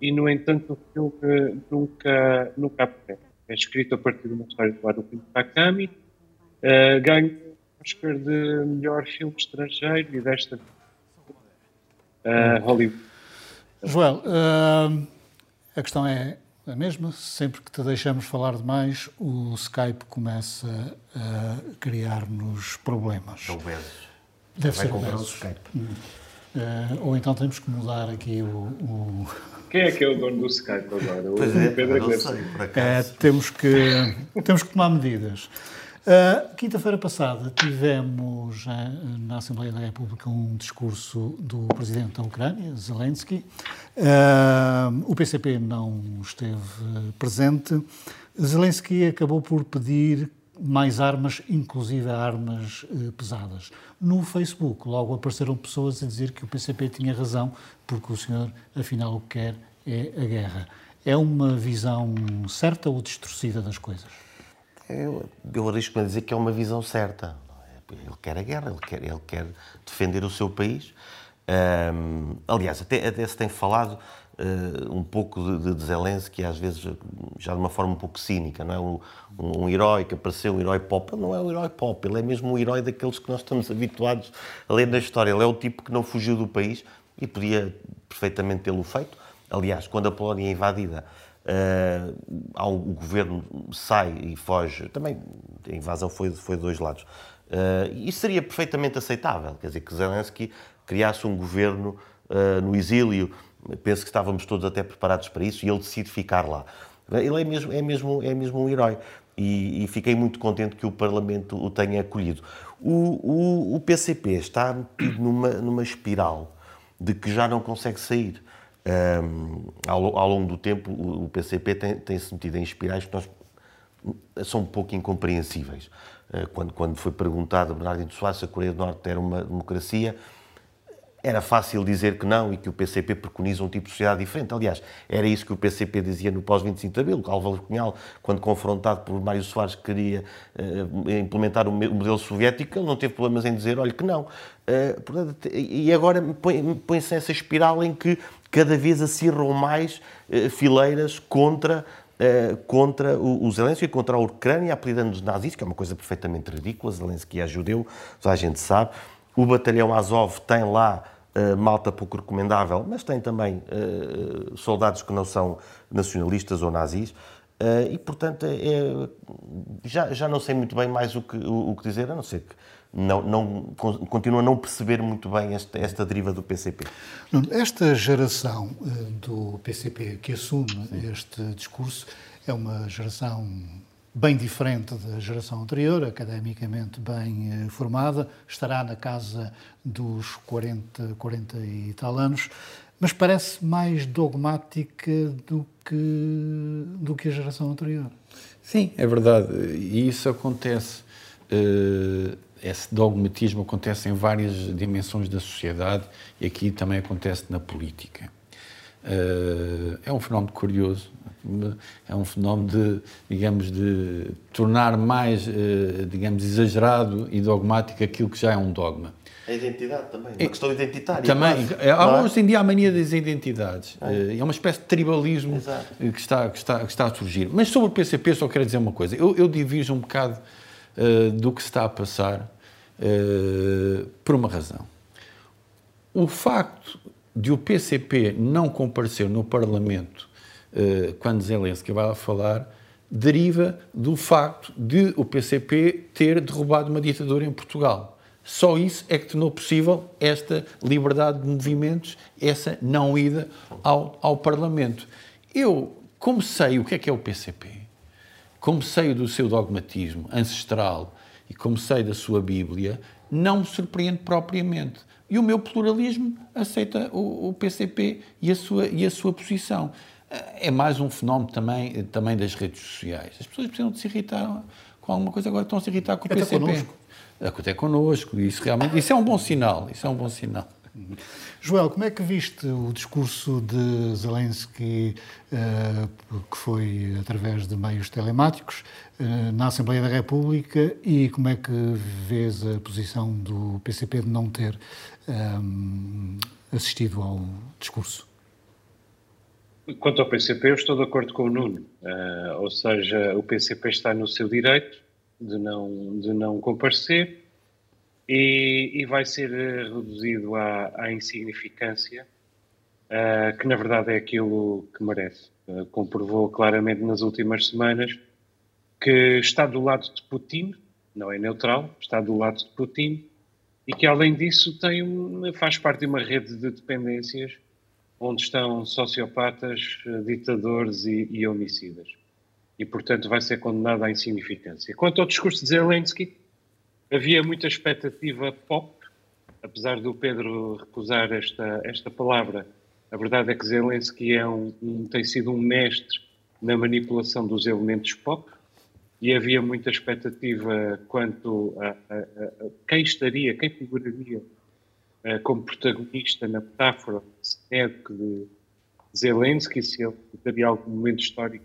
e, no entanto, o filme nunca, nunca aparece. É escrito a partir de uma história do Haruki Murakami, uh, ganhou o Oscar de melhor filme estrangeiro e desta uh, Hollywood. Joel, uh, a questão é a mesma. Sempre que te deixamos falar demais, o Skype começa a criar-nos problemas. É obesos. Deve Vai ser comprar o. Skype. Uh, ou então temos que mudar aqui o, o, Quem é que é o dono do Skype agora? O Pois é, Pedro não sei, por É, acaso. temos, que, temos que tomar medidas. Uh, Quinta-feira passada tivemos uh, na Assembleia da República um discurso do presidente da Ucrânia, Zelensky. Uh, o PCP não esteve presente. Zelensky acabou por pedir mais armas, inclusive armas pesadas. No Facebook, logo apareceram pessoas a dizer que o PCP tinha razão, porque o senhor, afinal, o que quer é a guerra. É uma visão certa ou distorcida das coisas? Eu, eu arrisco-me a dizer que é uma visão certa. Ele quer a guerra, ele quer, ele quer defender o seu país. Ahm, aliás, até, até se tem falado ah, um pouco de, de Zelensky, às vezes já de uma forma um pouco cínica, não é? Um, um, um herói que apareceu, um herói pop. Ele não é um herói pop, ele é mesmo um herói daqueles que nós estamos habituados a ler na história. Ele é o tipo que não fugiu do país e podia perfeitamente tê-lo feito. Aliás, quando a Polónia é invadida, Uh, há um- o governo sai e foge. Também a invasão foi, foi de dois lados. Uh, isso seria perfeitamente aceitável. Quer dizer, que Zelensky criasse um governo uh, no exílio. Penso que estávamos todos até preparados para isso e ele decide ficar lá. Ele é mesmo, é mesmo, é mesmo um herói. E, e fiquei muito contente que o Parlamento o tenha acolhido. O, o, o PCP está metido numa, numa espiral de que já não consegue sair. Um, ao, ao longo do tempo, o, o PCP tem- tem-se metido em espirais que nós são um pouco incompreensíveis. Uh, Quando, quando foi perguntado a Bernardino Soares se a Coreia do Norte era uma democracia, era fácil dizer que não e que o PCP preconiza um tipo de sociedade diferente. Aliás, era isso que o PCP dizia no pós-25 de Abril. Álvaro Cunhal, quando confrontado por Mário Soares, que queria eh, implementar o modelo soviético, ele não teve problemas em dizer, olha, que não. Portanto, e agora põe- põe-se nessa espiral em que cada vez acirram mais eh, fileiras contra contra o, o Zelensky, contra a Ucrânia, apelidando-nos nazis, que é uma coisa perfeitamente ridícula. Zelensky é judeu, a gente sabe. O batalhão Azov tem lá malta pouco recomendável, mas tem também eh, soldados que não são nacionalistas ou nazis. Eh, e, portanto, é- é- já, já não sei muito bem mais o que, o, o que dizer, a não ser que não, não, con- continuo a não perceber muito bem esta, esta deriva do PCP. Esta geração eh, do PCP que assume este discurso é uma geração bem diferente da geração anterior, academicamente bem eh, formada, estará na casa dos 40, 40 e tal anos, mas parece mais dogmática do que, do que a geração anterior. Sim, é verdade. E isso acontece, eh, esse dogmatismo acontece em várias dimensões da sociedade e aqui também acontece na política. Eh, É um fenómeno curioso, é um fenómeno de, digamos, de tornar mais, eh, digamos, exagerado e dogmático aquilo que já é um dogma. A identidade também, uma questão identitária. Também, quase, é, há é? hoje em dia a mania das identidades. É, uma espécie de tribalismo Exato. eh, que está, que, está, que está a surgir. Mas sobre o PCP só quero dizer uma coisa. Eu, eu um bocado eh, do que se está a passar uh, por uma razão. O facto de o PCP não comparecer no Parlamento uh, quando Zelensky vai lá falar deriva do facto de o PCP ter derrubado uma ditadura em Portugal. Só isso é que tornou possível esta liberdade de movimentos, essa não ida ao, ao Parlamento. Eu, como sei o que é que é o PCP, como sei do seu dogmatismo ancestral e como sei da sua Bíblia, não me surpreende propriamente. E o meu pluralismo aceita o, o PCP e a, sua, e a sua posição é mais um fenómeno também, também das redes sociais. As pessoas precisam de se irritar com alguma coisa, agora estão a se irritar com o Até PCP. Connosco. Até connosco. Isso realmente isso é um bom sinal. Isso é um bom sinal. Joel, como é que viste o discurso de Zelensky, uh, que foi através de meios telemáticos, uh, na Assembleia da República, e como é que vês a posição do PCP de não ter um, assistido ao discurso? Quanto ao PCP, eu estou de acordo com o Nuno. Uh, ou seja, o PCP está no seu direito de não, de não comparecer e, e vai ser eh, reduzido à, à insignificância, uh, que na verdade é aquilo que merece. Uh, comprovou claramente nas últimas semanas que está do lado de Putin, não é neutral, está do lado de Putin e que além disso tem faz parte de uma rede de dependências onde estão sociopatas, eh, ditadores e, e, homicidas. E, portanto, vai ser condenado à insignificância. Quanto ao discurso de Zelensky, havia muita expectativa pop, apesar do Pedro recusar esta, esta palavra. A verdade é que Zelensky é um, um, tem sido um mestre na manipulação dos elementos pop e havia muita expectativa quanto a, a, a quem estaria, quem figuraria eh, como protagonista na metáfora de Zelensky, se ele citaria algum momento histórico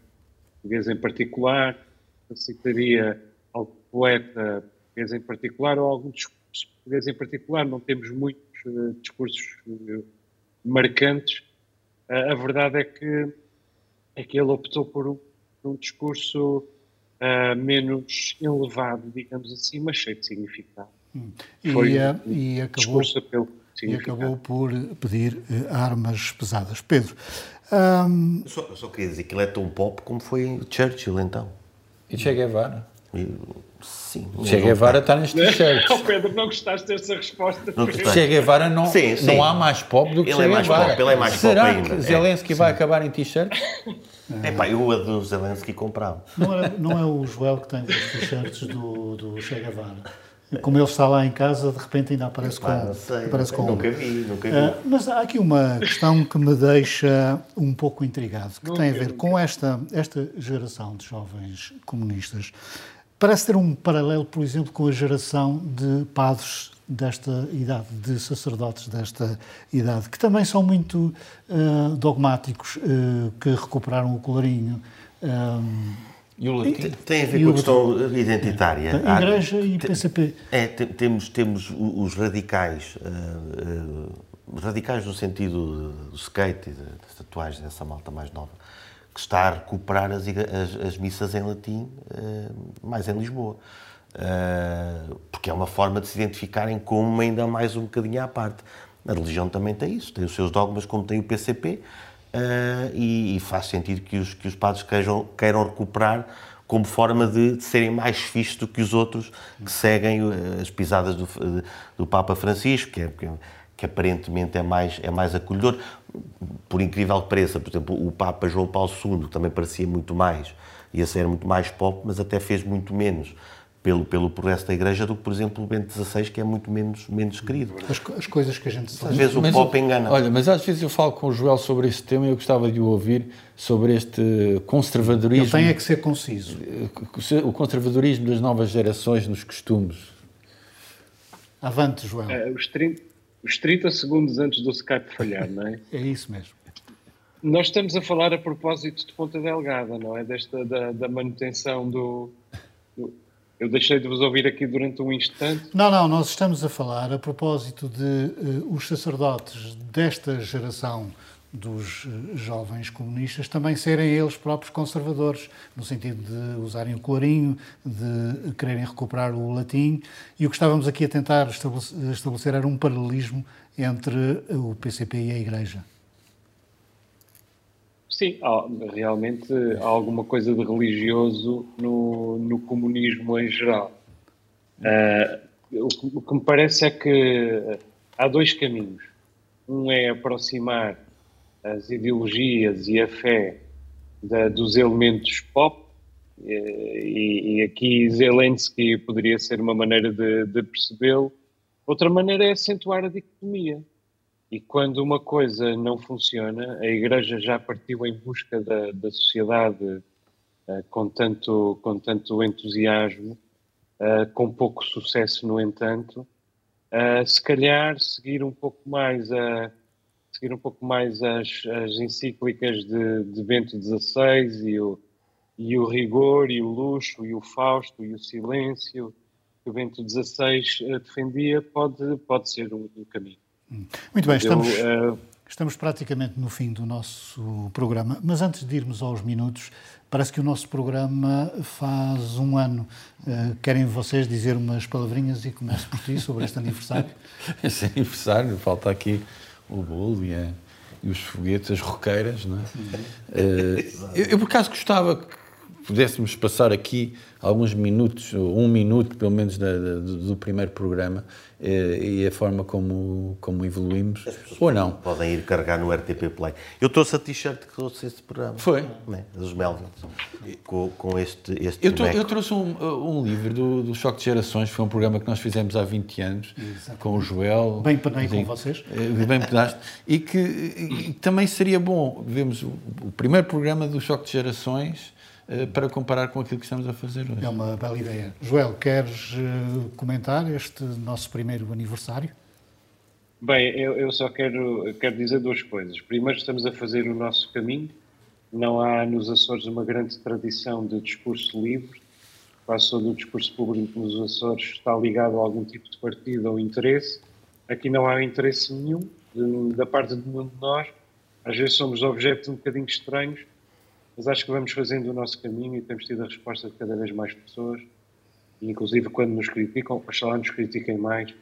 português em particular, se citaria algum poeta português em particular ou algum discurso português em particular. Não temos muitos uh, discursos uh, marcantes. A verdade é que, é que ele optou por um, por um discurso menos elevado, digamos assim, mas cheio de significado. Hum. E, Foi uh, e, acabou, e acabou por pedir uh, armas pesadas. Pedro. Um... Eu, só, eu, só, queria dizer que ele é tão pop como foi Churchill, então. E Che Guevara? Sim. Che Guevara está neste t-shirt. Oh, Pedro, não gostaste dessa resposta? Não che Guevara não, sim, sim. não há mais pop do que ele Che é mais Guevara. Pop, ele é mais Será pop ainda. que Zelensky é, vai sim. acabar em t-shirt? É pá, eu a do Zelensky comprava. Não é, não é o Joel que tem os t-shirts do, do Che Guevara. Como ele está lá em casa, de repente ainda aparece com, ah, sei, aparece com Nunca vi, nunca vi. Uh, mas há aqui uma questão que me deixa um pouco intrigado, que tem a ver com esta, esta geração de jovens comunistas. Parece ter um paralelo, por exemplo, com a geração de padres desta idade, de sacerdotes desta idade, que também são muito uh, dogmáticos, uh, que recuperaram o colarinho. E o latim? Tem a ver e com a questão identitária. A Igreja e PCP. É, temos, temos os radicais, uh, uh, radicais no sentido do skate e das tatuagens dessa malta mais nova, que está a recuperar as, as, as missas em latim, uh, mais em Lisboa. porque é uma forma de se identificarem como ainda mais um bocadinho à parte. A religião também tem isso, tem os seus dogmas, como tem o PCP, Uh, e, e, faz sentido que os, que os padres queiram, queiram recuperar como forma de, de, serem mais fixos do que os outros que seguem uh, as pisadas do, do Papa Francisco, que, é, que, que, aparentemente é mais, é mais acolhedor. Por incrível que pareça, por exemplo, o Papa João Paulo II também parecia muito mais, ia ser muito mais pop, mas até fez muito menos pelo, pelo progresso da Igreja do que, por exemplo, o Bento XVI, que é muito menos, menos querido. As, as coisas que a gente sabe. Às vezes o mas pop engana. Olha, mas às vezes eu falo com o Joel sobre esse tema e eu gostava de o ouvir sobre este conservadorismo. Ele tem é que ser conciso. O conservadorismo das novas gerações nos costumes. Avante, Joel. É, os, 30, os 30 segundos antes do Skype falhar, não é? é isso mesmo. Nós estamos a falar a propósito de Ponta Delgada, não é? Desta, da, da manutenção do, do eu deixei de vos ouvir aqui durante um instante. Não, não, nós estamos a falar a propósito de uh, os sacerdotes desta geração dos eh, jovens comunistas também serem eles próprios conservadores, no sentido de usarem o colorinho, de quererem recuperar o latim. E o que estávamos aqui a tentar estabelecer era um paralelismo entre o PCP e a Igreja. Sim, realmente há alguma coisa de religioso no, no comunismo em geral. Uh, o que me parece é que há dois caminhos. Um é aproximar as ideologias e a fé da, dos elementos pop, e, e, aqui Zelensky poderia ser uma maneira de, de percebê-lo. Outra maneira é acentuar a dicotomia. E quando uma coisa não funciona, a Igreja já partiu em busca da, da sociedade uh, com, tanto, com tanto entusiasmo, uh, com pouco sucesso, no entanto, uh, se calhar seguir um pouco mais a seguir um pouco mais as, as encíclicas de, de Bento XVI e o, e o rigor e o luxo e o Fausto e o silêncio que o Bento XVI defendia pode, pode ser um, um caminho. Hum. Muito bem, estamos, Eu, uh... estamos praticamente no fim do nosso programa, mas antes de irmos aos minutos, parece que o nosso programa faz um ano. Uh, querem vocês dizer umas palavrinhas e começo por ti sobre este aniversário? Esse aniversário, falta aqui o bolo e, a, e os foguetes, as roqueiras, não é? Uh, eu, eu, por acaso, gostava que pudéssemos passar aqui alguns minutos, um minuto pelo menos da, da, do primeiro programa eh, e a forma como, como evoluímos, ou não. Podem ir carregar no RTP Play. Eu trouxe a t-shirt que trouxe este programa. Foi? Né? Dos Melvins, com, com este, este eu, eu trouxe um, um livro do, do Choque de Gerações, foi um programa que nós fizemos há 20 anos, Exatamente. com o Joel. Bem panei com vocês. Eh, bem pedaste. e que e também seria bom vermos o, o primeiro programa do Choque de Gerações para comparar com aquilo que estamos a fazer hoje. É uma bela ideia. Joel, queres eh, comentar este nosso primeiro aniversário? Bem, eu, eu só quero, quero dizer duas coisas. Primeiro, estamos a fazer o nosso caminho. Não há nos Açores uma grande tradição de discurso livre. Quase todo o discurso público nos Açores está ligado a algum tipo de partido ou interesse. Aqui não há interesse nenhum de, da parte de nenhum de nós. Às vezes somos objetos um bocadinho estranhos mas acho que vamos fazendo o nosso caminho e temos tido a resposta de cada vez mais pessoas, e inclusive quando nos criticam, oxalá nos critiquem mais,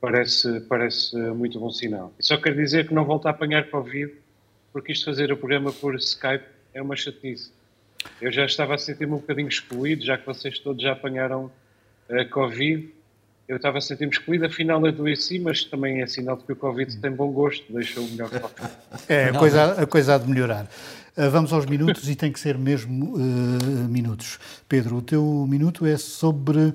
parece, parece muito bom sinal. E só quero dizer que não volto a apanhar Covid, porque isto fazer o programa por Skype é uma chatice. Eu já estava a sentir-me um bocadinho excluído, já que vocês todos já apanharam a Covid. Eu estava a sentir-me excluído, afinal adoeci, mas também é sinal de que o Covid tem bom gosto, deixa o melhor que É, a coisa, a coisa há de melhorar. Ah, vamos aos minutos e tem que ser mesmo uh, minutos. Pedro, o teu minuto é sobre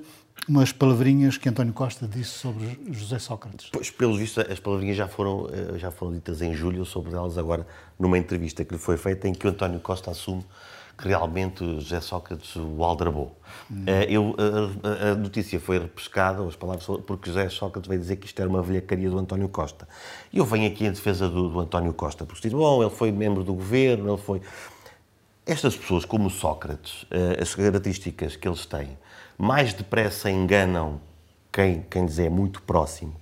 umas palavrinhas que António Costa disse sobre José Sócrates. Pois, pelo visto, as palavrinhas já foram, eh, já foram ditas em julho sobre elas agora numa entrevista que lhe foi feita em que o António Costa assume que realmente José Sócrates o aldrabou. Hum. Eu, a, a, notícia foi repescada, as palavras, porque José Sócrates veio dizer que isto era uma velhacaria do António Costa. E eu venho aqui em defesa do, do António Costa, porque diz, bom, ele foi membro do governo, ele foi... Estas pessoas, como Sócrates, eh, as características que eles têm, mais depressa enganam quem, quem lhes é muito próximo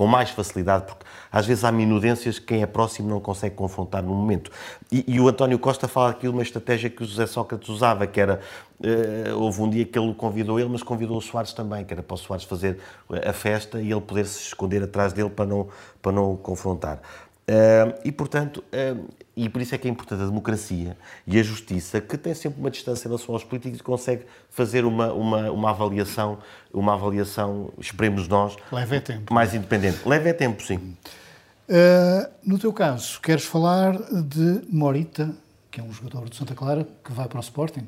com mais facilidade, porque às vezes há minudências que quem é próximo não consegue confrontar no momento. E, e o António Costa fala aqui de uma estratégia que o José Sócrates usava, que era, uh, houve um dia que ele convidou ele, mas convidou o Soares também, que era para o Soares fazer a festa e ele poder se esconder atrás dele para não, para não o confrontar. Uh, e, portanto, uh, e por isso é que é importante a democracia e a justiça, que tem sempre uma distância em relação aos políticos e consegue fazer uma, uma, uma avaliação, uma avaliação, esperemos nós, Leve tempo. mais independente. Leve tempo, sim. Uh, no teu caso, queres falar de Morita, que é um jogador de Santa Clara que vai para o Sporting?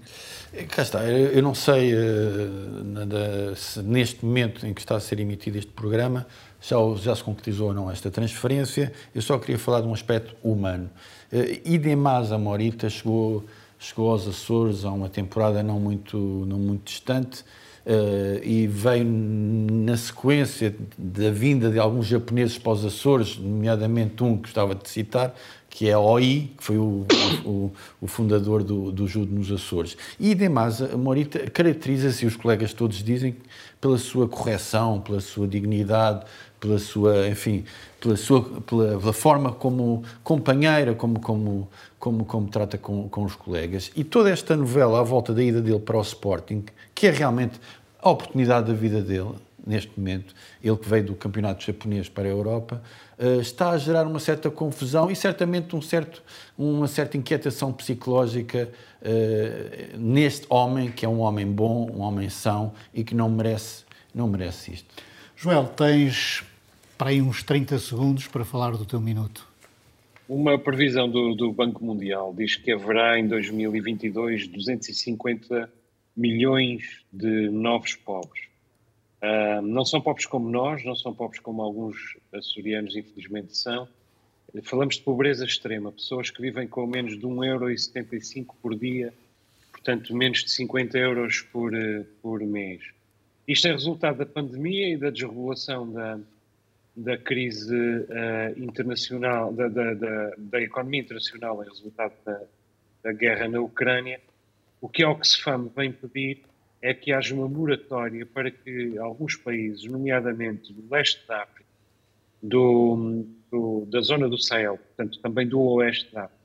Cá está, eu não sei uh, se neste momento em que está a ser emitido este programa já, já se concretizou ou não esta transferência, eu só queria falar de um aspecto humano. Uh, Idemasa Morita chegou, chegou aos Açores há uma temporada não muito, não muito distante uh, e veio na sequência da vinda de alguns japoneses para os Açores, nomeadamente um que gostava de citar, que é OI, que foi o, o, o fundador do, do, judo nos Açores. E Morita caracteriza-se, os colegas todos dizem, pela sua correção, pela sua dignidade, pela sua, enfim, pela, sua, pela, pela forma como companheira, como, como, como, como trata com, com os colegas. E toda esta novela à volta da ida dele para o Sporting, que é realmente a oportunidade da vida dele, neste momento, ele que veio do campeonato japonês para a Europa, eh, está a gerar uma certa confusão e certamente um certo, uma certa inquietação psicológica uh, neste homem, que é um homem bom, um homem são e que não merece, não merece isto. Joel, tens para aí uns 30 segundos para falar do teu minuto. Uma previsão do, do Banco Mundial diz que haverá em 2022 250 milhões de novos pobres. Uh, não são pobres como nós, não são pobres como alguns açorianos infelizmente são. Falamos de pobreza extrema, pessoas que vivem com menos de 1,75€ por dia, portanto menos de 50 euros por, uh, por mês. Isto é resultado da pandemia e da desregulação da, da crise uh, internacional, da, da, da, da, economia internacional, é resultado da, da guerra na Ucrânia. O que a Oxfam vem pedir é que haja uma moratória para que alguns países, nomeadamente do leste da África, do, do, da zona do Sahel, portanto também do oeste da África,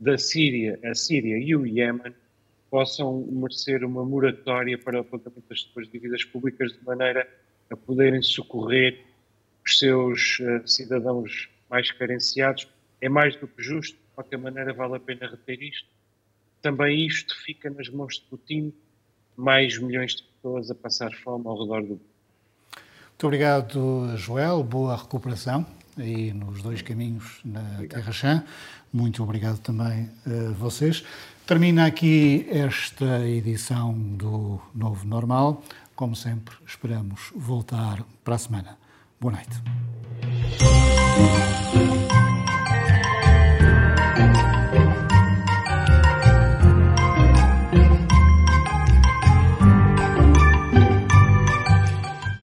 da Síria, a Síria e o Iémen, possam merecer uma moratória para o apontamento das suas dívidas públicas de maneira a poderem socorrer os seus uh, cidadãos mais carenciados. É mais do que justo, de qualquer maneira vale a pena reter isto. Também isto fica nas mãos de Putin, mais milhões de pessoas a passar fome ao redor do mundo. Muito obrigado, Joel. Boa recuperação aí nos dois caminhos na obrigado. Terra Chã. Muito obrigado também a vocês. Termina aqui esta edição do Novo Normal. Como sempre, esperamos voltar para a semana. Boa noite.